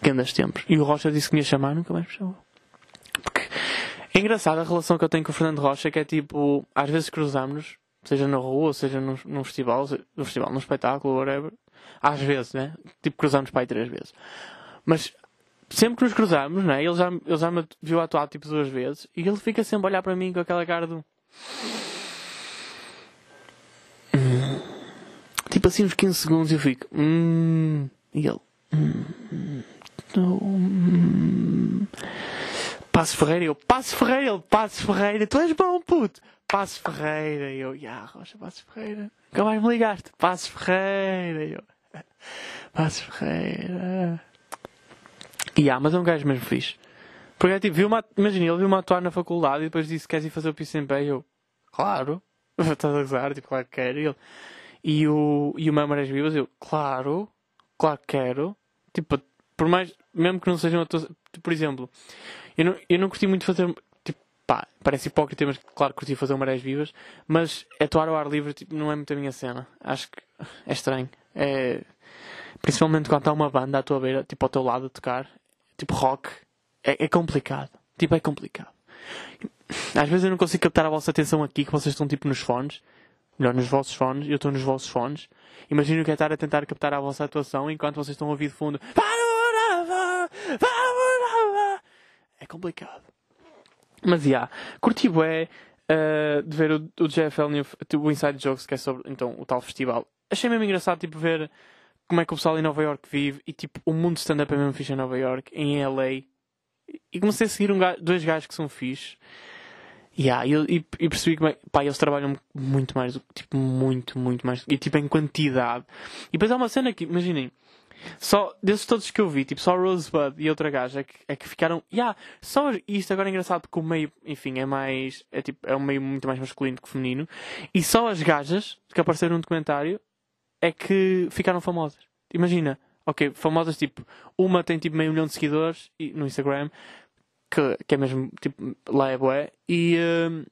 grandes tempos. E o Rocha disse que me ia chamar, nunca mais me chamou. Porque é engraçado a relação que eu tenho com o Fernando Rocha, que é tipo, às vezes cruzamos, seja na rua, seja num, num festival, num festival, num espetáculo, whatever. Às vezes, né? Tipo, cruzamos para aí três vezes. Mas sempre que nos cruzamos, né? Ele já, ele já me viu atuar tipo duas vezes e ele fica sempre a olhar para mim com aquela cara do. Tipo assim, uns 15 segundos eu fico. Hum... E ele. Hum... Hum, Passo Ferreira, eu, Passo Ferreira, ele, Passo Ferreira, tu és bom, puto. Passo Ferreira, eu, ya, Rocha, Passo Ferreira. Nunca mais me ligaste, Passo Ferreira, eu, [LAUGHS] Passo Ferreira. E yeah, mas é um gajo mesmo fixe. Porque é tipo, viu imagina, ele viu-me atuar na faculdade e depois disse: Queres ir fazer o em pé? Eu, claro, [LAUGHS] estás a gozar, tipo, claro que quero. E, ele, e o, e o Mamarés Vivas, eu, claro, claro que quero. Tipo, por mais, mesmo que não seja uma atuação, por exemplo, eu não, eu não curti muito fazer, tipo, pá, parece hipócrita, mas claro curti fazer marés vivas, mas atuar ao ar livre, tipo, não é muito a minha cena. Acho que é estranho. É, principalmente quando está uma banda à tua beira, tipo, ao teu lado a tocar, tipo, rock, é, é complicado. Tipo, é complicado. Às vezes eu não consigo captar a vossa atenção aqui, que vocês estão, tipo, nos fones, melhor, nos vossos fones, eu estou nos vossos fones. Imagino que é estar a tentar captar a vossa atuação enquanto vocês estão a ouvir de fundo. É complicado. Mas, já, yeah, curti bué uh, de ver o, o JFL, o Inside Jokes, que é sobre, então, o tal festival. Achei mesmo engraçado, tipo, ver como é que o pessoal em Nova York vive e, tipo, o mundo stand-up é mesmo fixe em Nova York, em LA. E comecei a seguir um gajo, dois gajos que são fixe. Yeah, e, e, e percebi que pá, eles trabalham muito mais, tipo, muito, muito mais. E tipo, em quantidade. E depois há uma cena que, imaginem, Só, desses todos que eu vi, tipo, só Rosebud e outra gaja é que, é que ficaram. Yeah, só isto agora é engraçado porque o meio, enfim, é mais. É, tipo, é um meio muito mais masculino que feminino. E só as gajas que apareceram no documentário é que ficaram famosas. Imagina, ok, famosas tipo, uma tem tipo meio milhão de seguidores no Instagram, que, que é mesmo, tipo, lá é boé, e, uh,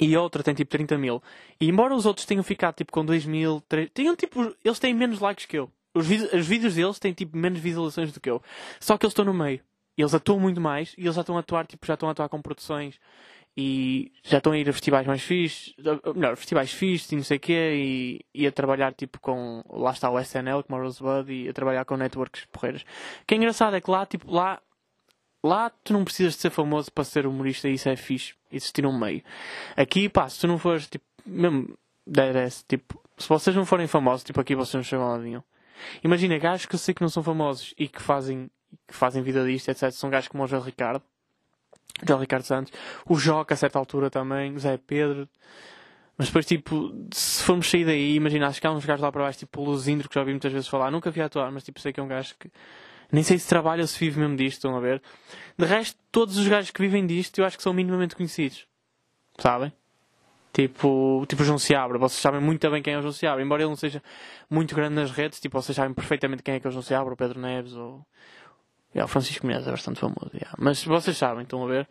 e outra tem tipo 30 mil. E embora os outros tenham ficado tipo com 2 mil, 3, tenham tipo, eles têm menos likes que eu. Os, os vídeos deles têm tipo menos visualizações do que eu. Só que eles estão no meio. Eles atuam muito mais e eles já estão a atuar, tipo, já estão a atuar com produções e já estão a ir a festivais mais fixes, melhor, festivais fixes e não sei o quê, e, e, a trabalhar tipo com, lá está o SNL, como a Rosebud, e a trabalhar com networks porreiras. O que é engraçado é que lá, tipo, lá, lá tu não precisas de ser famoso para ser humorista e isso é fixe, existir um meio. Aqui, pá, se tu não fores, tipo, mesmo, DRS, tipo, se vocês não forem famosos, tipo, aqui vocês não chegam a nenhum. Imagina, gajos que eu sei que não são famosos e que fazem, que fazem vida disto, etc. São gajos como o João Ricardo, João Ricardo Santos, o Joca a certa altura também, o Zé Pedro. Mas depois, tipo, se formos sair daí, imagina, acho que há uns gajos lá para baixo, tipo o Luzindro, que já ouvi muitas vezes falar, nunca vi atuar, mas tipo, sei que é um gajo que nem sei se trabalha ou se vive mesmo disto, estão a ver? De resto, todos os gajos que vivem disto, eu acho que são minimamente conhecidos. Sabem? Tipo, tipo João Seabra, vocês sabem muito bem quem é o João Seabra, embora ele não seja muito grande nas redes, tipo, vocês sabem perfeitamente quem é que é o João Seabra, o Pedro Neves ou. Yeah, o Francisco Menezes é bastante famoso, yeah. mas vocês sabem, estão a ver.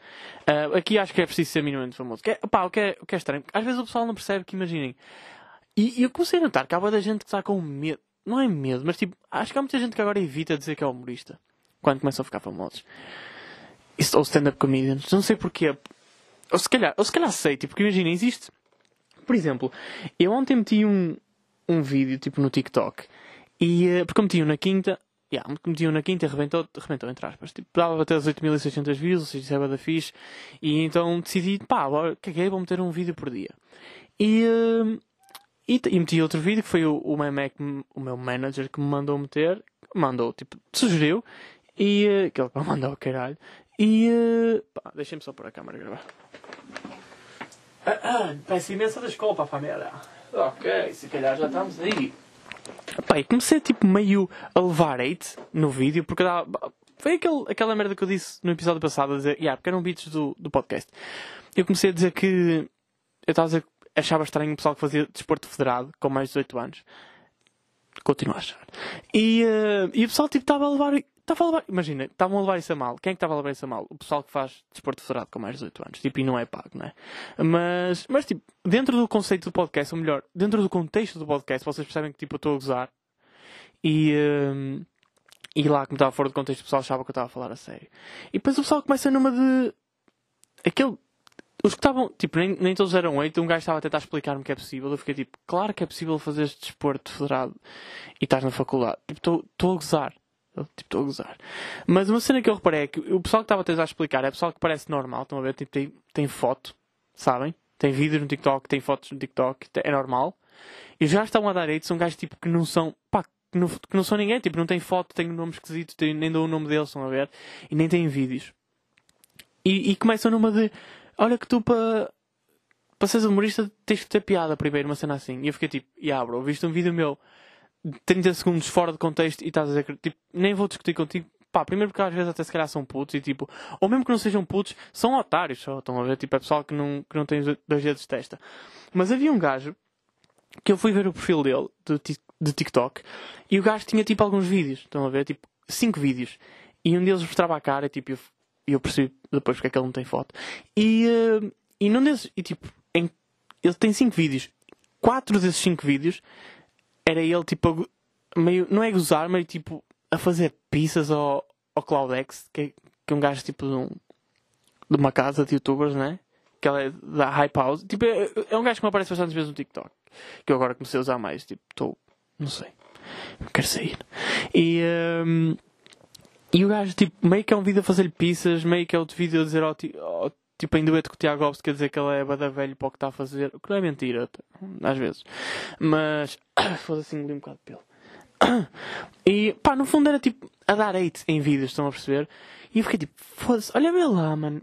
Uh, aqui acho que é preciso ser minimamente famoso. Que é, o, que é, o que é estranho, às vezes o pessoal não percebe que, imaginem. E, e eu comecei a notar que há muita gente que está com medo, não é medo, mas tipo, acho que há muita gente que agora evita dizer que é humorista quando começam a ficar famosos. Ou stand-up comedians, não sei porquê. Ou se calhar, ou se calhar sei, tipo, porque imaginem, existe por exemplo, eu ontem meti um, um vídeo tipo no TikTok e uh, porque eu meti um na quinta, yeah, meti um na quinta e arrebentou, arrebentou entre aspas. Tipo, dava até as 8600 views, isso é da fixe. E então decidi, pá, caguei, vou meter um vídeo por dia. E, uh, e, e, meti outro vídeo que foi o, o, meu, Mac, o meu manager que me mandou meter, mandou, tipo, sugeriu, e uh, que ele [LAUGHS] mandou, caralho. E pá, deixem-me só pôr a câmera gravar. Peço imensa desculpa, família. Ok, se calhar já estamos aí. E comecei tipo meio a levar hate no vídeo, porque dá... foi aquele, aquela merda que eu disse no episódio passado, a dizer, yeah, porque eram beats do, do podcast. Eu comecei a dizer que eu estava a dizer achava estranho o pessoal que fazia desporto federado com mais de 18 anos. Continuo a achar. E, uh, e o pessoal tipo estava a levar Estava a levar, imagina, estavam a levar isso a mal. Quem é que estava a levar isso a mal? O pessoal que faz desporto federado com mais de 18 anos. Tipo, e não é pago, não é? Mas, mas tipo, dentro do conceito do podcast, ou melhor, dentro do contexto do podcast, vocês percebem que tipo, eu estou a gozar. E, um, e lá, como estava fora do contexto, o pessoal achava que eu estava a falar a sério. E depois o pessoal começa numa de. Aquele. Os que estavam, tipo, nem, nem todos eram oito, um gajo estava a tentar explicar-me que é possível. Eu fiquei tipo, claro que é possível fazer este desporto federado e estás na faculdade. Tipo, estou a gozar. Eu, tipo, estou a gozar. Mas uma cena que eu reparei é que o pessoal que estava a tentar explicar é pessoal que parece normal, estão a ver? Tipo, tem, tem foto, sabem? Tem vídeos no TikTok, tem fotos no TikTok, é normal. E já estão a dar hate, são gajos tipo que não são, pá, que não, que não são ninguém, tipo, não tem foto, tem um nome esquisito, nem dou o nome deles, estão a ver? E nem tem vídeos. E, e começam numa de, olha que tu para para seres humorista tens que ter piada primeiro, uma cena assim. E eu fiquei tipo, yeah bro, viste um vídeo meu 30 segundos fora de contexto e estás a dizer que tipo, nem vou discutir contigo. Pá, primeiro porque às vezes até se calhar são putos e tipo, ou mesmo que não sejam putos, são otários só, estão a ver? Tipo, é pessoal que não, que não tem dois dedos de testa. Mas havia um gajo que eu fui ver o perfil dele de, de TikTok e o gajo tinha tipo alguns vídeos, estão a ver? Tipo, 5 vídeos. E um deles mostrava a cara e tipo, eu, eu percebi depois porque é que ele não tem foto. E, uh, e num desses, e tipo, em, ele tem 5 vídeos. Quatro desses 5 vídeos era ele tipo meio, não é gozar, mas tipo a fazer pizzas ao, ao Cloudex, que que é um gajo tipo de, um, de uma casa de youtubers, né? Que ela é da High Pause. Tipo, é, é, um gajo que me aparece bastante vezes no TikTok. Que eu agora comecei a usar mais. Tipo, estou. Não sei. Quero sair. E. Um, e o gajo, tipo, meio que é um vídeo a fazer-lhe pizzas, meio que é outro vídeo a dizer ao, ao tipo em dueto com o Tiago Alves, quer dizer que ele é bada velho para o que está a fazer, o que não é mentira, às vezes. Mas, [COUGHS] foda-se, engoli um bocado de pelo. [COUGHS] E, pá, no fundo era tipo a dar hate em vídeos, estão a perceber? E eu fiquei tipo, foda-se, olha bem lá, mano.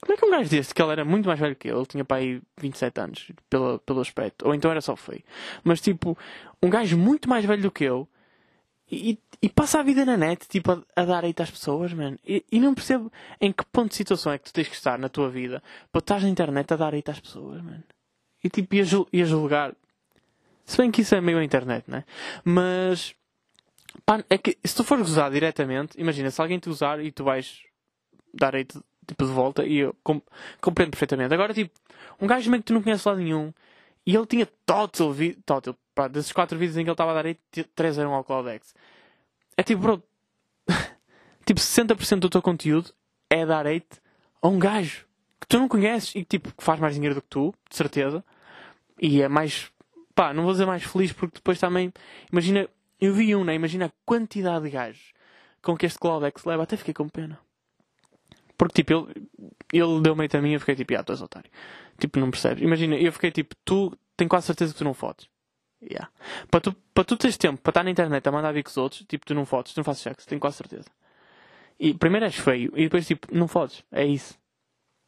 Como é que um gajo deste, que ele era muito mais velho que eu, ele tinha para aí 27 anos, pelo, pelo aspecto, ou então era só feio. Mas tipo, um gajo muito mais velho do que eu, E, e passa a vida na net, tipo, a, a dar hate às pessoas, mano. E, e, não percebo em que ponto de situação é que tu tens que estar na tua vida para estar na internet a dar hate às pessoas, mano. E tipo, ia, ia julgar. Se bem que isso é meio a internet, né? Mas, pá, é que se tu fores usar diretamente, imagina, se alguém te usar e tu vais dar hate tipo, de volta, e eu compreendo perfeitamente. Agora, tipo, um gajo meio que tu não conheces lá nenhum, e ele tinha total, total pá, desses quatro vídeos em que ele estava a dar hate, três eram ao Clodex. É tipo, bro, [LAUGHS] tipo, 60% do teu conteúdo é dar hate a um gajo que tu não conheces e tipo, que faz mais dinheiro do que tu, de certeza. E é mais, pá, não vou dizer mais feliz porque depois também, imagina, eu vi um, né? Imagina a quantidade de gajos com que este Clodex leva, até fiquei com pena. Porque tipo, ele, ele deu meio a mim e eu fiquei tipo, ah, tu és otário. Tipo, não percebes. Imagina, eu fiquei tipo, tu, tenho quase certeza que tu não fodes. Yeah. Para tu, para tu teres tempo para estar na internet a mandar vir com os outros, tipo, tu não fodes, tu não fazes sexo, tenho quase certeza. E primeiro és feio e depois, tipo, não fodes. É isso.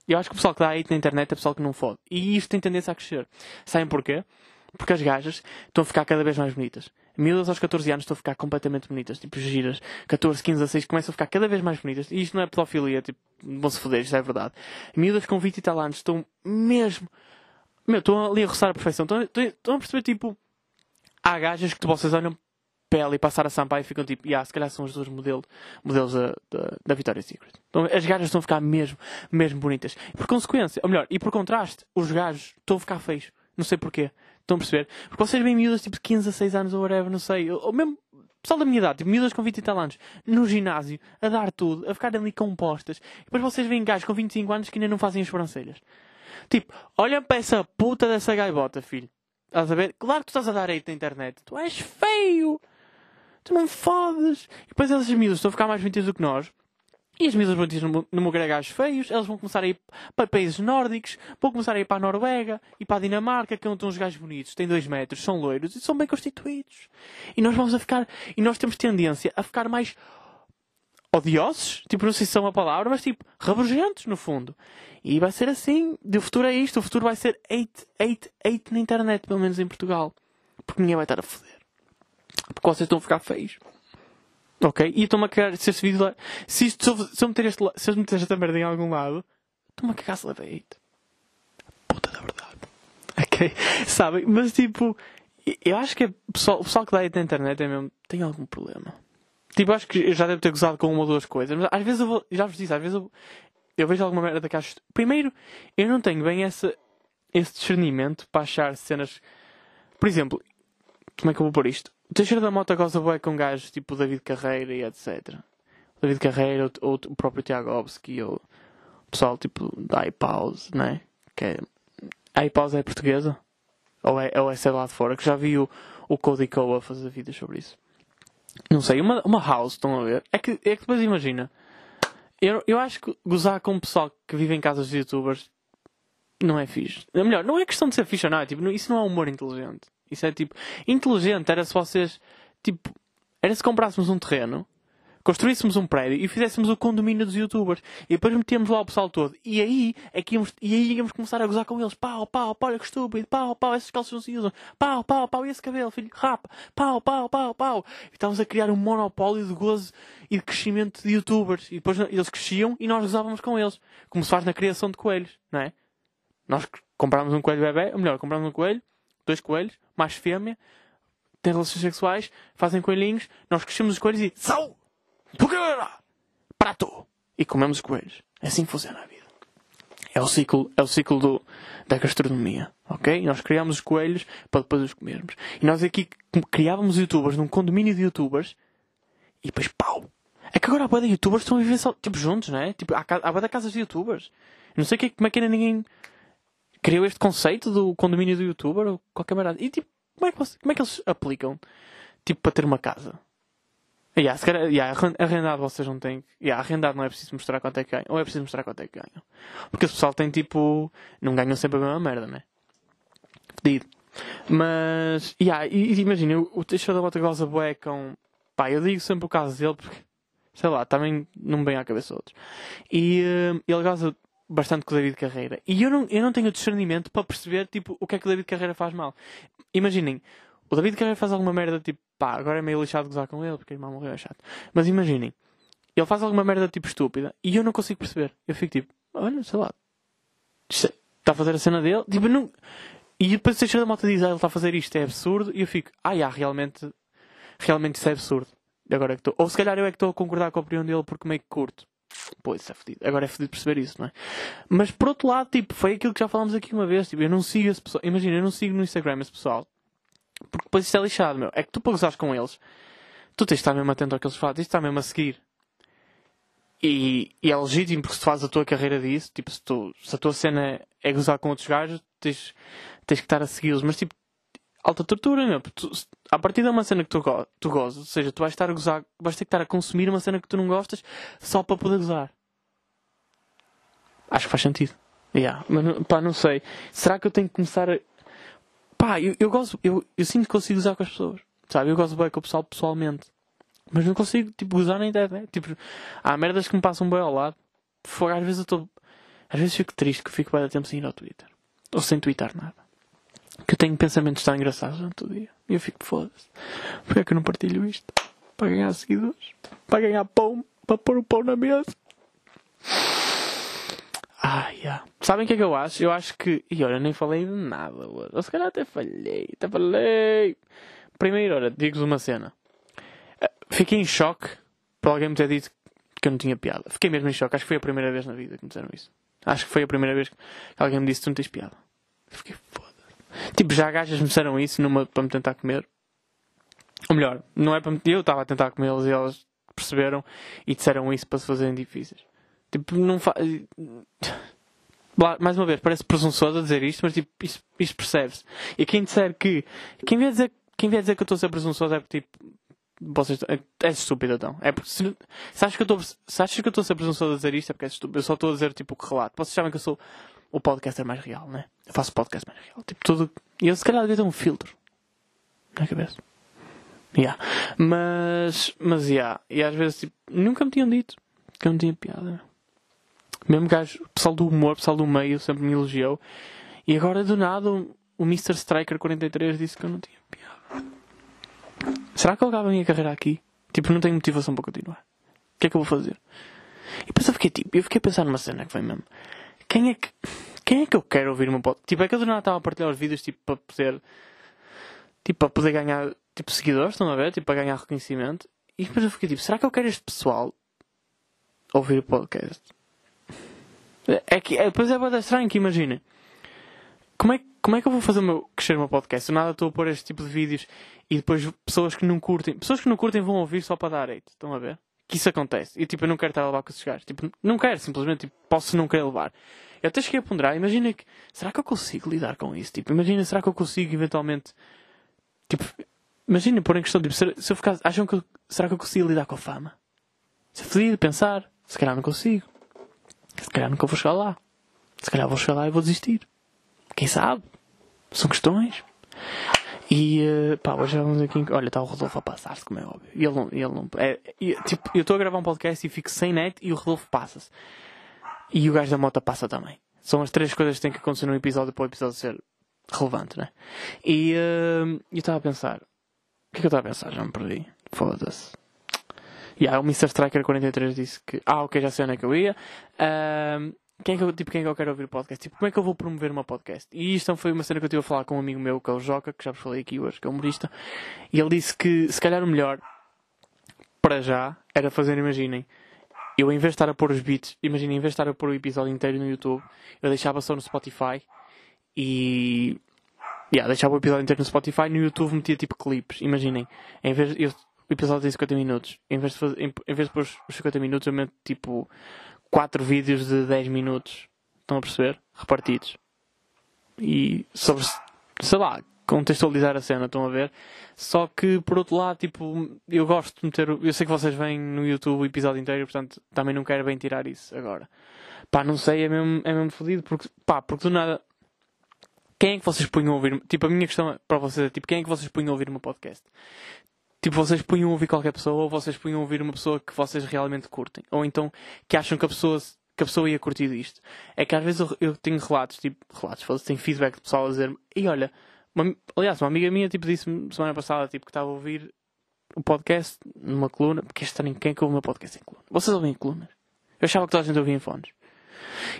Eu acho que o pessoal que dá hate na internet é pessoal que não fode. E isto tem tendência a crescer. Sabem porquê? Porque as gajas estão a ficar cada vez mais bonitas. Miúdas aos 14 anos estão a ficar completamente bonitas. Tipo, giras. 14, 15, 16 começam a ficar cada vez mais bonitas. E isto não é pedofilia, tipo, vão se foder, isto é verdade. Miúdas com 20 e tal anos estão mesmo. Meu, estão ali a roçar a perfeição. Estão, estão a perceber, tipo, há gajas que vocês olham pele e passar a Sampaio e ficam tipo, yeah, se calhar são os dois modelos, modelos da, da, da Victoria's Secret. Então, as gajas estão a ficar mesmo, mesmo bonitas. Por consequência, ou melhor, e por contraste, os gajos estão a ficar feios. Não sei porquê. Estão a perceber? Porque vocês veem miúdas tipo de 15 a 6 anos ou whatever, não sei. Ou mesmo pessoal da minha idade, tipo miúdas com 20 e tal anos, no ginásio, a dar tudo, a ficarem ali compostas. E depois vocês veem gajos com 25 anos que ainda não fazem as sobrancelhas. Tipo, olha para essa puta dessa gaivota, filho. Estás a ver? Claro que tu estás a dar hate na internet. Tu és feio! Tu não fodes! E depois essas miúdas estão a ficar mais bonitas do que nós. E as miúdas bonitas no, no meu gajos feios, elas vão começar a ir para países nórdicos, vão começar a ir para a Noruega e para a Dinamarca, que é onde estão os gajos bonitos, têm dois metros, são loiros e são bem constituídos. E nós vamos a ficar, e nós temos tendência a ficar mais odiosos, tipo, não sei se são a palavra, mas tipo, rabugentos no fundo. E vai ser assim. O futuro é isto. O futuro vai ser 8, 8, 8 na internet, pelo menos em Portugal. Porque ninguém vai estar a foder. Porque vocês estão a ficar feios. Ok? E estou-me a cagar. Se este vídeo. Se, isto, se, eu meter este, se eu meter esta merda em algum lado, estou-me a cagar se leva 8. Puta da verdade. [LAUGHS] Ok? Sabem? Mas tipo. Eu acho que é, pessoal, o pessoal que dá 8 na internet é mesmo. tem algum problema. Tipo, acho que eu já devo ter gozado com uma ou duas coisas, mas às vezes eu vou, já vos disse, às vezes eu, eu vejo alguma merda que acho. Primeiro, eu não tenho bem essa, esse discernimento para achar cenas. Por exemplo, como é que eu vou pôr isto? O Teixeira da Mota gosta bué com gajos tipo David Carreira e etc. David Carreira ou, ou o próprio Tiagovski ou o pessoal tipo da iPause, né? Que é. A iPause é portuguesa? Ou é, ou é sei lá de fora? Que já vi o, o Cody Coa fazer vídeos sobre isso. Não sei, uma, uma house, estão a ver? É que, é que depois imagina. Eu, eu acho que gozar com o pessoal que vive em casas de youtubers não é fixe. Melhor, não é questão de ser fixe ou não. É, tipo, isso não é humor inteligente. Isso é tipo. Inteligente era se vocês. Tipo. Era se comprássemos um terreno construíssemos um prédio e fizéssemos o condomínio dos youtubers. E depois metíamos lá o pessoal todo. E aí é que íamos, e aí íamos começar a gozar com eles. Pau, pau, pau, olha que estúpido. Pau, pau, esses calços não se usam. Pau, pau, pau, esse cabelo, filho, rapa pau, pau, pau, pau. E estávamos a criar um monopólio de gozo e de crescimento de youtubers. E depois eles cresciam e nós gozávamos com eles. Como se faz na criação de coelhos, não é? nós comprámos um coelho bebê, ou melhor, comprámos um coelho dois coelhos, mais fêmea têm relações sexuais, fazem coelhinhos, nós crescemos os coelhos e são prato e comemos os coelhos. É assim que funciona a vida. É o ciclo, é o ciclo do, da gastronomia, ok? Nós criamos os coelhos para depois os comermos. E nós aqui criávamos youtubers num condomínio de youtubers e depois pau. É que agora a boa de youtubers estão a viver só, tipo, juntos, não é? Tipo, há, há boa de casas de youtubers. Não sei que, como é que ainda ninguém criou este conceito do condomínio do youtuber ou qualquer merda. E tipo, como é, que, como é que eles aplicam? Tipo, para ter uma casa. Yeah, se calhar, yeah, arrendado vocês não têm. Yeah, arrendado não é preciso mostrar quanto é que ganham. Ou é preciso mostrar quanto é que ganham. Porque o pessoal tem tipo. Não ganham sempre a mesma merda, né? Fedido. Mas. Yeah, e, imagina, o, o Teixeira da Bota goza bué com. Pá, eu digo sempre o caso dele porque. Sei lá, também não me vem à cabeça outros. E uh, ele goza bastante com o David Carreira. E eu não, eu não tenho discernimento para perceber tipo, o que é que o David Carreira faz mal. Imaginem, O David Carreira faz alguma merda tipo, pá, agora é meio lixado gozar com ele porque a irmã morreu, é chato. Mas imaginem, ele faz alguma merda tipo estúpida e eu não consigo perceber. Eu fico tipo, olha, sei lá, está é, a fazer a cena dele, tipo, não. E depois o da Mota diz, ah, ele está a fazer isto, é absurdo, e eu fico, ah, já, realmente, realmente isso é absurdo. Agora é que estou. Ou se calhar eu é que estou a concordar com a opinião dele porque meio que curto. Pô, isso é fedido. Agora é fedido perceber isso, não é? Mas por outro lado, tipo, foi aquilo que já falámos aqui uma vez. Tipo, eu não sigo esse pessoal. Imagina, eu não sigo no Instagram esse pessoal. Porque depois isto é lixado, meu. É que tu para gozares com eles, tu tens de estar mesmo atento ao que eles fazem, tens de estar mesmo a seguir. E, e, é legítimo porque se tu fazes a tua carreira disso, tipo, se, tu, se a tua cena é gozar com outros gajos, tens, tens que estar a segui-los. Mas tipo, alta tortura, meu. Tu, a partir de uma cena que tu, tu gozas, ou seja, tu vais estar a gozar, vais ter que estar a consumir uma cena que tu não gostas só para poder gozar. Acho que faz sentido. Yeah. Mas pá, não sei. Será que eu tenho que começar a. Pá, eu, eu gosto, eu, eu sinto que consigo gozar com as pessoas. Sabe? Eu gosto bem com o pessoal pessoalmente. Mas não consigo, tipo, gozar na internet. Tipo, há merdas que me passam bem ao lado. Às vezes eu estou. Às vezes fico triste que fico bem tempo sem ir ao Twitter. Ou sem twittar nada que eu tenho pensamentos tão engraçados durante o dia. E eu fico, foda-se. Porquê é que eu não partilho isto? Para ganhar seguidores? Para ganhar pão? Para pôr o pão na mesa? Ah, yeah. Sabem o que é que eu acho? Eu acho que. E olha, nem falei de nada hoje. Ou se calhar até falhei. Até falei. Primeiro, olha, digo-vos uma cena. Eh, fiquei em choque por alguém me ter dito que eu não tinha piada. Fiquei mesmo em choque. Acho que foi a primeira vez na vida que me disseram isso. Acho que foi a primeira vez que alguém me disse que tu não tens piada. Fiquei foda. Tipo, já gajas me disseram isso numa, para me tentar comer. Ou melhor, não é para me, eu estava a tentar comê-los e elas perceberam e disseram isso para se fazerem difíceis. Tipo, não faz. Mais uma vez, parece presunçoso a dizer isto, mas tipo, isto, isto percebe-se. E quem disser que. Quem vier dizer, quem vier dizer que eu estou a ser presunçoso é porque tipo. Vocês, é, estúpido então. É porque se, se, achas que eu estou, a ser presunçoso a dizer isto é porque é estúpido. Eu só estou a dizer tipo o que relato. Vocês sabem que eu sou o podcast é mais real, né? Eu faço podcast mais real. Tipo, tudo. E eu se calhar devia ter um filtro na cabeça. Yeah. Mas, mas, yeah. E às vezes, tipo, nunca me tinham dito que eu não tinha piada. Mesmo gajo, o pessoal do humor, pessoal do meio sempre me elogiou. E agora, do nada, o Mr. Striker 43 disse que eu não tinha piada. Será que eu acabo a minha carreira aqui? Tipo, não tenho motivação para continuar. O que é que eu vou fazer? E depois eu fiquei, tipo, eu fiquei a pensar numa cena que foi mesmo. Quem é que. Quem é que eu quero ouvir uma podcast? Tipo, é que eu do nada estava a partilhar os vídeos tipo, para poder. Tipo, para poder ganhar tipo, seguidores, estão a ver? Tipo, para ganhar reconhecimento. E depois eu fiquei tipo, será que eu quero este pessoal ouvir o podcast? É que, é, depois é bastante estranho que imaginem. Como é, como é que eu vou fazer o meu, crescer o meu podcast? Eu nada estou a pôr este tipo de vídeos e depois pessoas que não curtem. Pessoas que não curtem vão ouvir só para dar hate. Estão a ver? Que isso acontece. E tipo, eu não quero estar a levar com esses gajos. Tipo, não quero, simplesmente. Tipo, posso não querer levar. Eu até cheguei a ponderar, imagina que. Será que eu consigo lidar com isso? Tipo, imagina, será que eu consigo eventualmente. Tipo, imagina por em questão, tipo, se, eu ficar. Acham que eu, Será que eu consigo lidar com a fama? Se é fodido pensar. Se calhar não consigo. Se calhar nunca vou chegar lá. Se calhar vou chegar lá e vou desistir. Quem sabe? São questões. E uh, pá, hoje vamos aqui. Olha, está o Rodolfo a passar-se, como é óbvio. Ele não. Ele não é, e, tipo, eu estou a gravar um podcast e fico sem net e o Rodolfo passa-se. E o gajo da moto passa também. São as três coisas que têm que acontecer num episódio para o episódio ser relevante, né? E uh, eu estava a pensar. O que é que eu estava a pensar? Já me perdi. Foda-se. Yeah, o Mr. Striker 43 disse que. Ah, ok, já sei onde é que eu ia. Uh, quem é, que eu, tipo, quem é que eu quero ouvir o podcast? Tipo, como é que eu vou promover uma podcast? E isto foi uma cena que eu tive a falar com um amigo meu, que é o Joca, que já vos falei aqui hoje, que é humorista. E ele disse que se calhar o melhor, para já, era fazer, imaginem, eu em vez de estar a pôr os beats, imagina, em vez de estar a pôr o episódio inteiro no YouTube, eu deixava só no Spotify e. Yeah, deixava o episódio inteiro no Spotify no YouTube metia tipo clipes. Imaginem, em vez eu, o episódio tem 50 minutos, em vez de, fazer, em, vez de pôr os 50 minutos, eu meto tipo 4 vídeos de 10 minutos. Estão a perceber? Repartidos. E sobre, sei lá, contextualizar a cena, estão a ver? Só que, por outro lado, tipo, eu gosto de meter. Eu sei que vocês veem no YouTube o episódio inteiro, portanto, também não quero bem tirar isso agora. Pá, não sei, é mesmo, é mesmo fodido, porque, pá, porque do nada. Quem é que vocês punham a ouvir? Tipo, a minha questão para vocês é, tipo, quem é que vocês punham a ouvir uma podcast? Tipo, vocês punham ouvir qualquer pessoa ou vocês punham ouvir uma pessoa que vocês realmente curtem? Ou então, que acham que a pessoa que a pessoa ia curtir isto. É que às vezes eu, eu tenho relatos, tipo, relatos, tenho feedback de pessoal a dizer e olha, Uma, aliás, uma amiga minha tipo, disse-me semana passada tipo, que estava a ouvir o podcast numa coluna. Porque este ano quem é que ouve o meu podcast em coluna? Vocês ouvem em colunas? Eu achava que toda a gente ouvia em fones.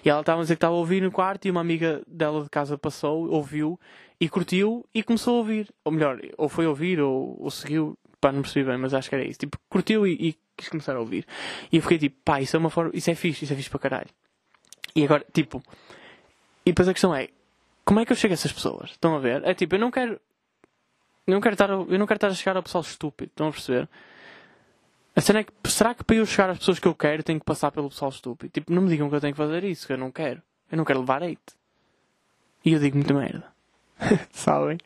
E ela estava a dizer que estava a ouvir no quarto e uma amiga dela de casa passou, ouviu e curtiu e começou a ouvir. Ou melhor, ou foi ouvir ou, ou seguiu, pá, não percebi bem, mas acho que era isso. Tipo, curtiu e, e quis começar a ouvir. E eu fiquei tipo, pá, isso é uma forma, isso é fixe, isso é fixe para caralho. E agora, tipo, e depois a questão é, como é que eu chego a essas pessoas? Estão a ver? É tipo, eu não quero, eu não quero estar, eu não quero estar a chegar ao pessoal estúpido, estão a perceber? A cena é que, será que para eu chegar às pessoas que eu quero tenho que passar pelo pessoal estúpido? Tipo, não me digam que eu tenho que fazer isso, que eu não quero. Eu não quero levar hate. E eu digo muita merda. [LAUGHS] Sabem?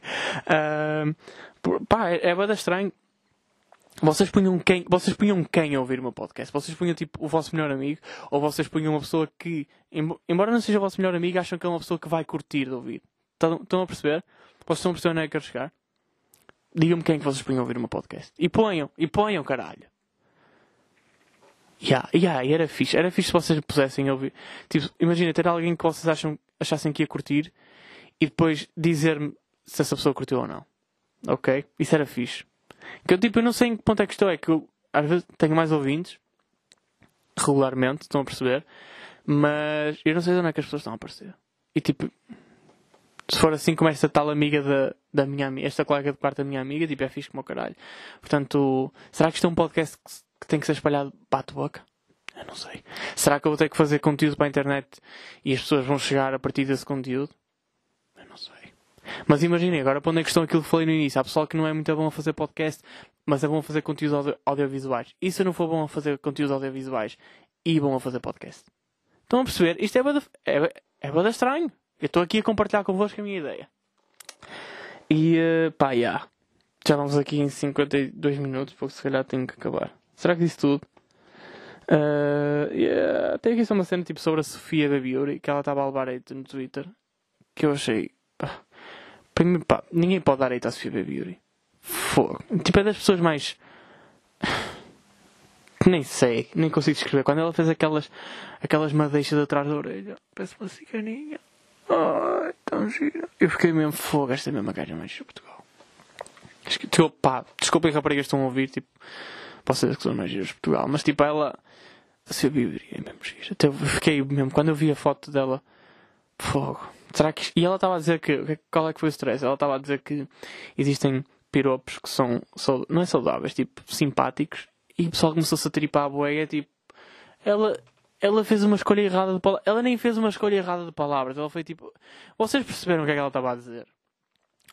Uh, pá, é, é bada estranho. Vocês punham quem, vocês punham quem a ouvir o meu podcast? Vocês punham tipo o vosso melhor amigo? Ou vocês punham uma pessoa que, embora não seja o vosso melhor amigo, acham que é uma pessoa que vai curtir de ouvir? Estão, a perceber? Vocês estão a perceber onde é que eu quero chegar? Digam-me quem é que vocês punham a ouvir o meu podcast. E ponham, e ponham, caralho. Yeah, yeah, e era fixe. Era fixe se vocês pusessem ouvir. Tipo, imagina ter alguém que vocês acham, achassem que ia curtir e depois dizer-me se essa pessoa curtiu ou não. Ok? Isso era fixe. Que eu, tipo, eu não sei em que ponto é que estou. É que eu, às vezes, tenho mais ouvintes. Regularmente, estão a perceber. Mas eu não sei de onde é que as pessoas estão a aparecer. E, tipo, se for assim como esta tal amiga da, da minha amiga, esta colega de quarto da minha amiga, tipo, é fixe como o caralho. Portanto, será que isto é um podcast que tem que ser espalhado bate-boca? Eu não sei. Será que eu vou ter que fazer conteúdo para a internet e as pessoas vão chegar a partir desse conteúdo? Eu não sei. Mas imaginem, agora pondo a questão aquilo que falei no início. Há pessoal que não é muito bom a fazer podcast, mas é bom a fazer conteúdos audio audiovisuais. E se eu não for bom a fazer conteúdos audiovisuais e bom a fazer podcast? Estão a perceber? Isto é bada, é, é bada estranho. Eu estou aqui a compartilhar convosco a minha ideia. E uh, pá. Yeah. Já vamos aqui em 52 minutos, porque se calhar tenho que acabar. Será que disse tudo? Uh, yeah. Tem aqui só uma cena tipo sobre a Sofia Babiuri, que ela estava a levar hate no Twitter, que eu achei. Pá, primeiro, pá, ninguém pode dar hate à Sofia Babiuri. Fogo. Tipo, é das pessoas mais. nem sei, nem consigo descrever. Quando ela fez aquelas, aquelas madeixas atrás da orelha, parece uma ciganinha. Ai, tão gira. Eu fiquei mesmo fogo, esta é mesma gaja mais de Portugal. Tipo, pá, desculpem raparigas estão a ouvir, tipo posso dizer que são mais giras de Portugal, mas tipo ela se eu viveria é mesmo gira. Até fiquei mesmo, quando eu vi a foto dela, fogo. Será que. E ela estava a dizer que. Qual é que foi o stress? Ela estava a dizer que existem piropos que são. Não é saudáveis, tipo, simpáticos. E o pessoal começou-se a tripar a boia, tipo. Ela. Ela fez uma escolha errada de palavras. Ela nem fez uma escolha errada de palavras. Ela foi tipo. Vocês perceberam o que é que ela estava a dizer?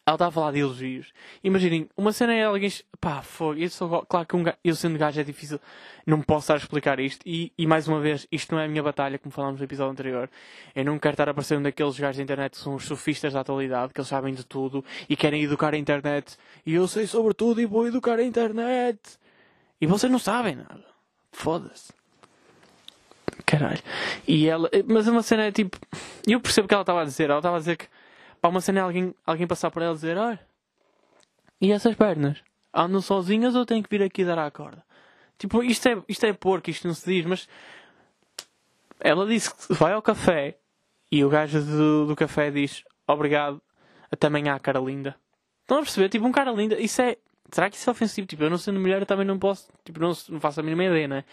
Ela está a falar de elogios. Imaginem, uma cena é alguém. Pá, foi. Eu sou, claro que um gajo, eu sendo gajo é difícil. Não posso estar a explicar isto. E, e mais uma vez, isto não é a minha batalha, como falámos no episódio anterior. Eu não quero estar a parecer um daqueles gajos da internet que são os sofistas da atualidade, que eles sabem de tudo e querem educar a internet. E eu sei sobre tudo e vou educar a internet. E vocês não sabem nada. Foda-se. Caralho. E ela. Mas uma cena é tipo. Eu percebo o que ela estava a dizer. Ela estava a dizer que Pá, uma cena é alguém, alguém passar por ela e dizer: Olha, e essas pernas? Andam sozinhas ou tenho que vir aqui dar à corda? Tipo, isto é, isto é porco, isto não se diz, mas. Ela disse que vai ao café e o gajo do, do café diz: Obrigado, até amanhã, cara linda. Estão a perceber? Tipo, um cara linda, isso é. Será que isso é ofensivo? Tipo, eu não sendo mulher, eu também não posso. Tipo, não, não faço a mínima ideia, né?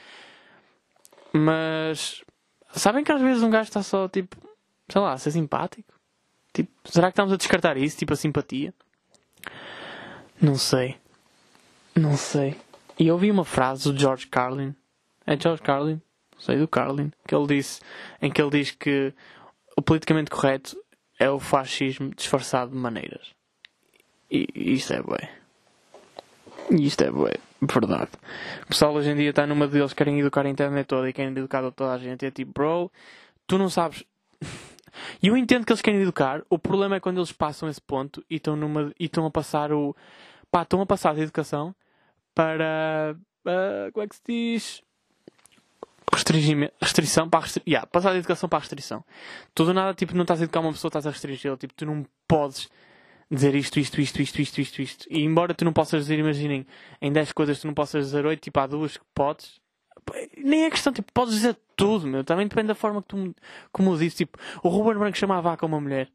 Mas. Sabem que às vezes um gajo está só, tipo. Sei lá, ser simpático? Tipo, será que estamos a descartar isso? Tipo, a simpatia? Não sei. Não sei. E eu ouvi uma frase do George Carlin. É George Carlin? Sei do Carlin. Que ele disse, em que ele diz que o politicamente correto é o fascismo disfarçado de maneiras. E isto é bué. Isto é bué. Verdade. O pessoal hoje em dia está numa deles querem educar a internet toda e querem educar toda a gente. É tipo, bro, tu não sabes e eu entendo que eles querem educar, o problema é quando eles passam esse ponto e estão, numa, e estão a passar o. Pá, estão a passar da educação para. Uh, como é que se diz? restrição para a restri... yeah, passar da educação para a restrição. Tudo nada, tipo, não estás a educar uma pessoa, estás a restringir. Tipo, tu não podes dizer isto, isto, isto, isto, isto, isto, isto. E embora tu não possas dizer, imaginem, em 10 coisas tu não possas dizer 8, tipo, há duas que podes, nem é questão, tipo, podes dizer tudo, meu. Também depende da forma que tu como disse. Tipo, o Ruben Branco chamava a vaca uma mulher.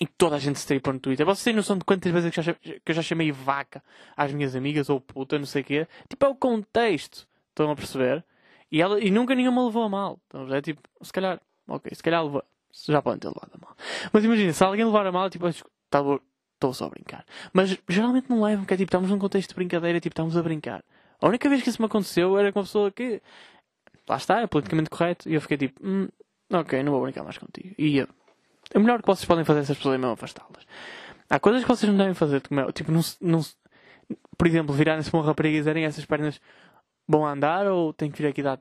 E toda a gente se tripa no Twitter. Vocês têm noção de quantas vezes que, já, que eu já chamei vaca às minhas amigas ou puta, não sei o quê? Tipo, é o contexto. Estão a perceber? E, ela, e nunca nenhuma levou a mal. Então, é tipo, se calhar, ok, se calhar levou. Já podem ter levado a mal. Mas imagina, se alguém levar a mal, tipo, estou só a brincar. Mas geralmente não levam, que é tipo, estamos num contexto de brincadeira, tipo, estamos a brincar. A única vez que isso me aconteceu era com uma pessoa que, lá está, é politicamente correto, e eu fiquei tipo, hum, ok, não vou brincar mais contigo. E o melhor que vocês podem fazer essas pessoas é mesmo afastá-las. Há coisas que vocês não devem fazer, tipo, não, não, por exemplo, virarem-se para uma rapariga e dizerem essas pernas vão andar ou tem que vir aqui dar.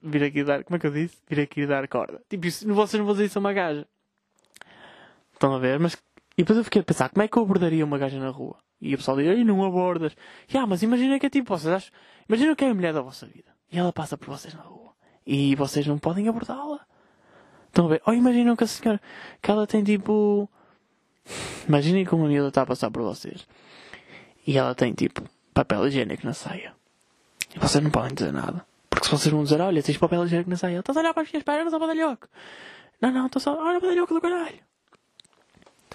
Vir aqui dar. Como é que eu disse? Vir aqui dar corda. Tipo, isso, vocês não vão dizer isso a uma gaja. Estão a ver? Mas. E depois eu fiquei a pensar, como é que eu abordaria uma gaja na rua? E o pessoal diz, ei, não abordas. ah, mas imagina que é tipo, vocês acham. Imagina que é a mulher da vossa vida. E ela passa por vocês na rua. E vocês não podem abordá-la. Estão a ver? Ou imaginam que a senhora. que ela tem tipo. Imaginem que uma miúda está a passar por vocês. E ela tem tipo papel higiênico na saia. E vocês não podem dizer nada. Porque se vocês vão dizer, olha, tens papel higiênico na saia, estás a olhar para as minhas pernas ao badalhoco. Não, não, estou só, olha o badalhoco do caralho.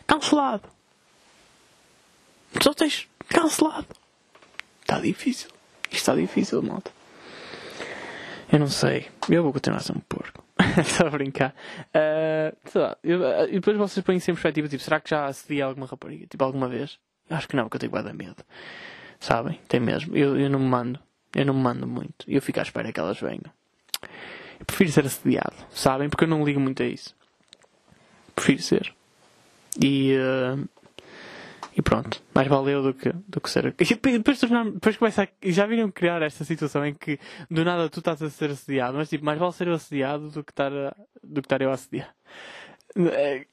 Cancelado. Só tens cancelado. Está difícil. Isto está difícil, malta. Eu não sei. Eu vou continuar a ser um porco. [LAUGHS] Estou a brincar. Uh, sei lá. Eu, uh, depois vocês põem sempre perspectiva, tipo, será que já acedi a alguma rapariga? Tipo, alguma vez? Acho que não, porque eu tenho guarda medo. Sabem? Tem mesmo. Eu, eu não me mando. Eu não me mando muito. Eu fico à espera que elas venham. Eu prefiro ser assediado, sabem? Porque eu não ligo muito a isso. Prefiro ser. E. Uh, e pronto. Mais valeu do que, do que ser. E depois, depois começa a, Já viram criar esta situação em que do nada tu estás a ser assediado, mas tipo, mais vale ser assediado do que estar, a, do que estar eu a assediar. É,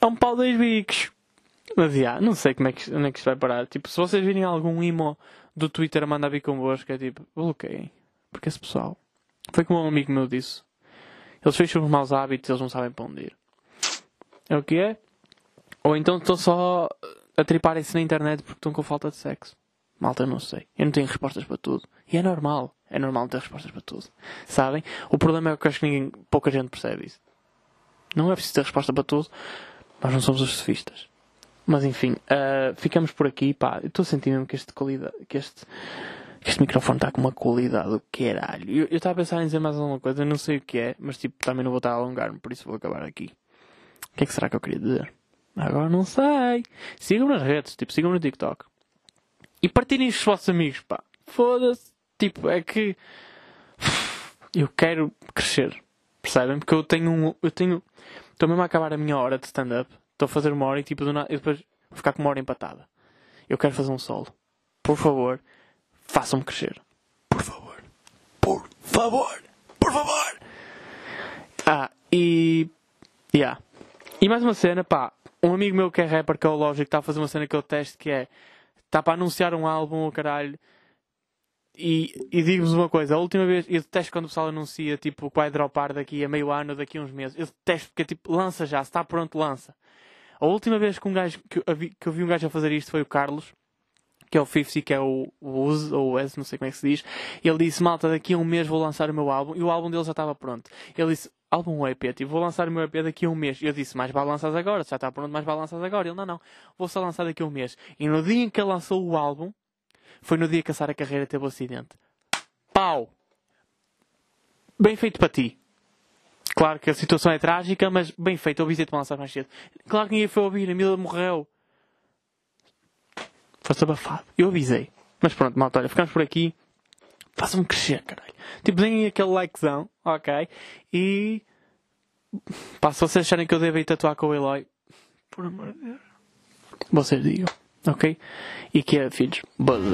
é um pau dois bicos. Mas já, não sei como é que, onde é que isto vai parar. Tipo, se vocês virem algum imo do Twitter a mandar vir convosco é tipo, bloqueiem. Porque esse pessoal. Foi como um amigo meu disse. Eles fecham os maus hábitos eles não sabem para onde ir. É o que é? Ou então estão só a triparem-se na internet porque estão com falta de sexo. Malta, eu não sei. Eu não tenho respostas para tudo. E é normal. É normal não ter respostas para tudo. Sabem? O problema é que eu acho que ninguém, pouca gente percebe isso. Não é preciso ter resposta para tudo. Nós não somos os sofistas. Mas enfim, uh, ficamos por aqui. Pá, estou a sentir mesmo que este qualidade, que este, que este microfone está com uma qualidade do caralho. Eu estava a pensar em dizer mais alguma coisa, não sei o que é, mas tipo, também não vou estar a alongar-me, por isso vou acabar aqui. O que é que será que eu queria dizer? Agora não sei. Sigam nas redes, tipo, sigam no TikTok. E partilhem os vossos amigos, pá. Foda-se. Tipo, é que. [SIGHS] Eu quero crescer. Percebem? Porque eu tenho um. Eu tenho. Estou mesmo a acabar a minha hora de stand-up. Estou a fazer uma hora e tipo do nada, e depois vou ficar com uma hora empatada. Eu quero fazer um solo. Por favor, façam-me crescer. Por favor. Por favor. Por favor. Ah, e. Yeah. E mais uma cena, pá. Um amigo meu que é rapper, que é o está a fazer uma cena que eu testo que é. Está para anunciar um álbum, o caralho. E, e digo-vos uma coisa, a última vez, eu detesto quando o pessoal anuncia tipo que vai dropar daqui a meio ano, daqui a uns meses. Eu detesto porque tipo, lança já, se está pronto, lança. A última vez que um gajo que eu, vi, que eu vi um gajo a fazer isto foi o Carlos, que é o 50, que é o, Uz, ou o S, não sei como é que se diz. Ele disse: Malta, daqui a um mês vou lançar o meu álbum. E o álbum dele já estava pronto. Ele disse: Álbum ou EP? Tipo, vou lançar o meu EP daqui a um mês. Eu disse: Mais vale lançar agora. Já está pronto, mais vale lançar agora. Ele: Não, não, vou só lançar daqui a um mês. E no dia em que ele lançou o álbum, foi no dia que a Sara Carreira teve o acidente. Pau! Bem feito para ti. Claro que a situação é trágica, mas bem feito. Para lançar mais cedo. Claro que ninguém foi ouvir. A Mila morreu. Foste abafado. Eu avisei. Mas pronto, malta, olha, ficamos por aqui. Façam-me crescer, caralho. Tipo, deem aquele likezão, ok? E. Pá, se vocês acharem que eu devo ir tatuar com o Eloy, por amor de Deus, vocês digam, ok? E que é, filhos, buzz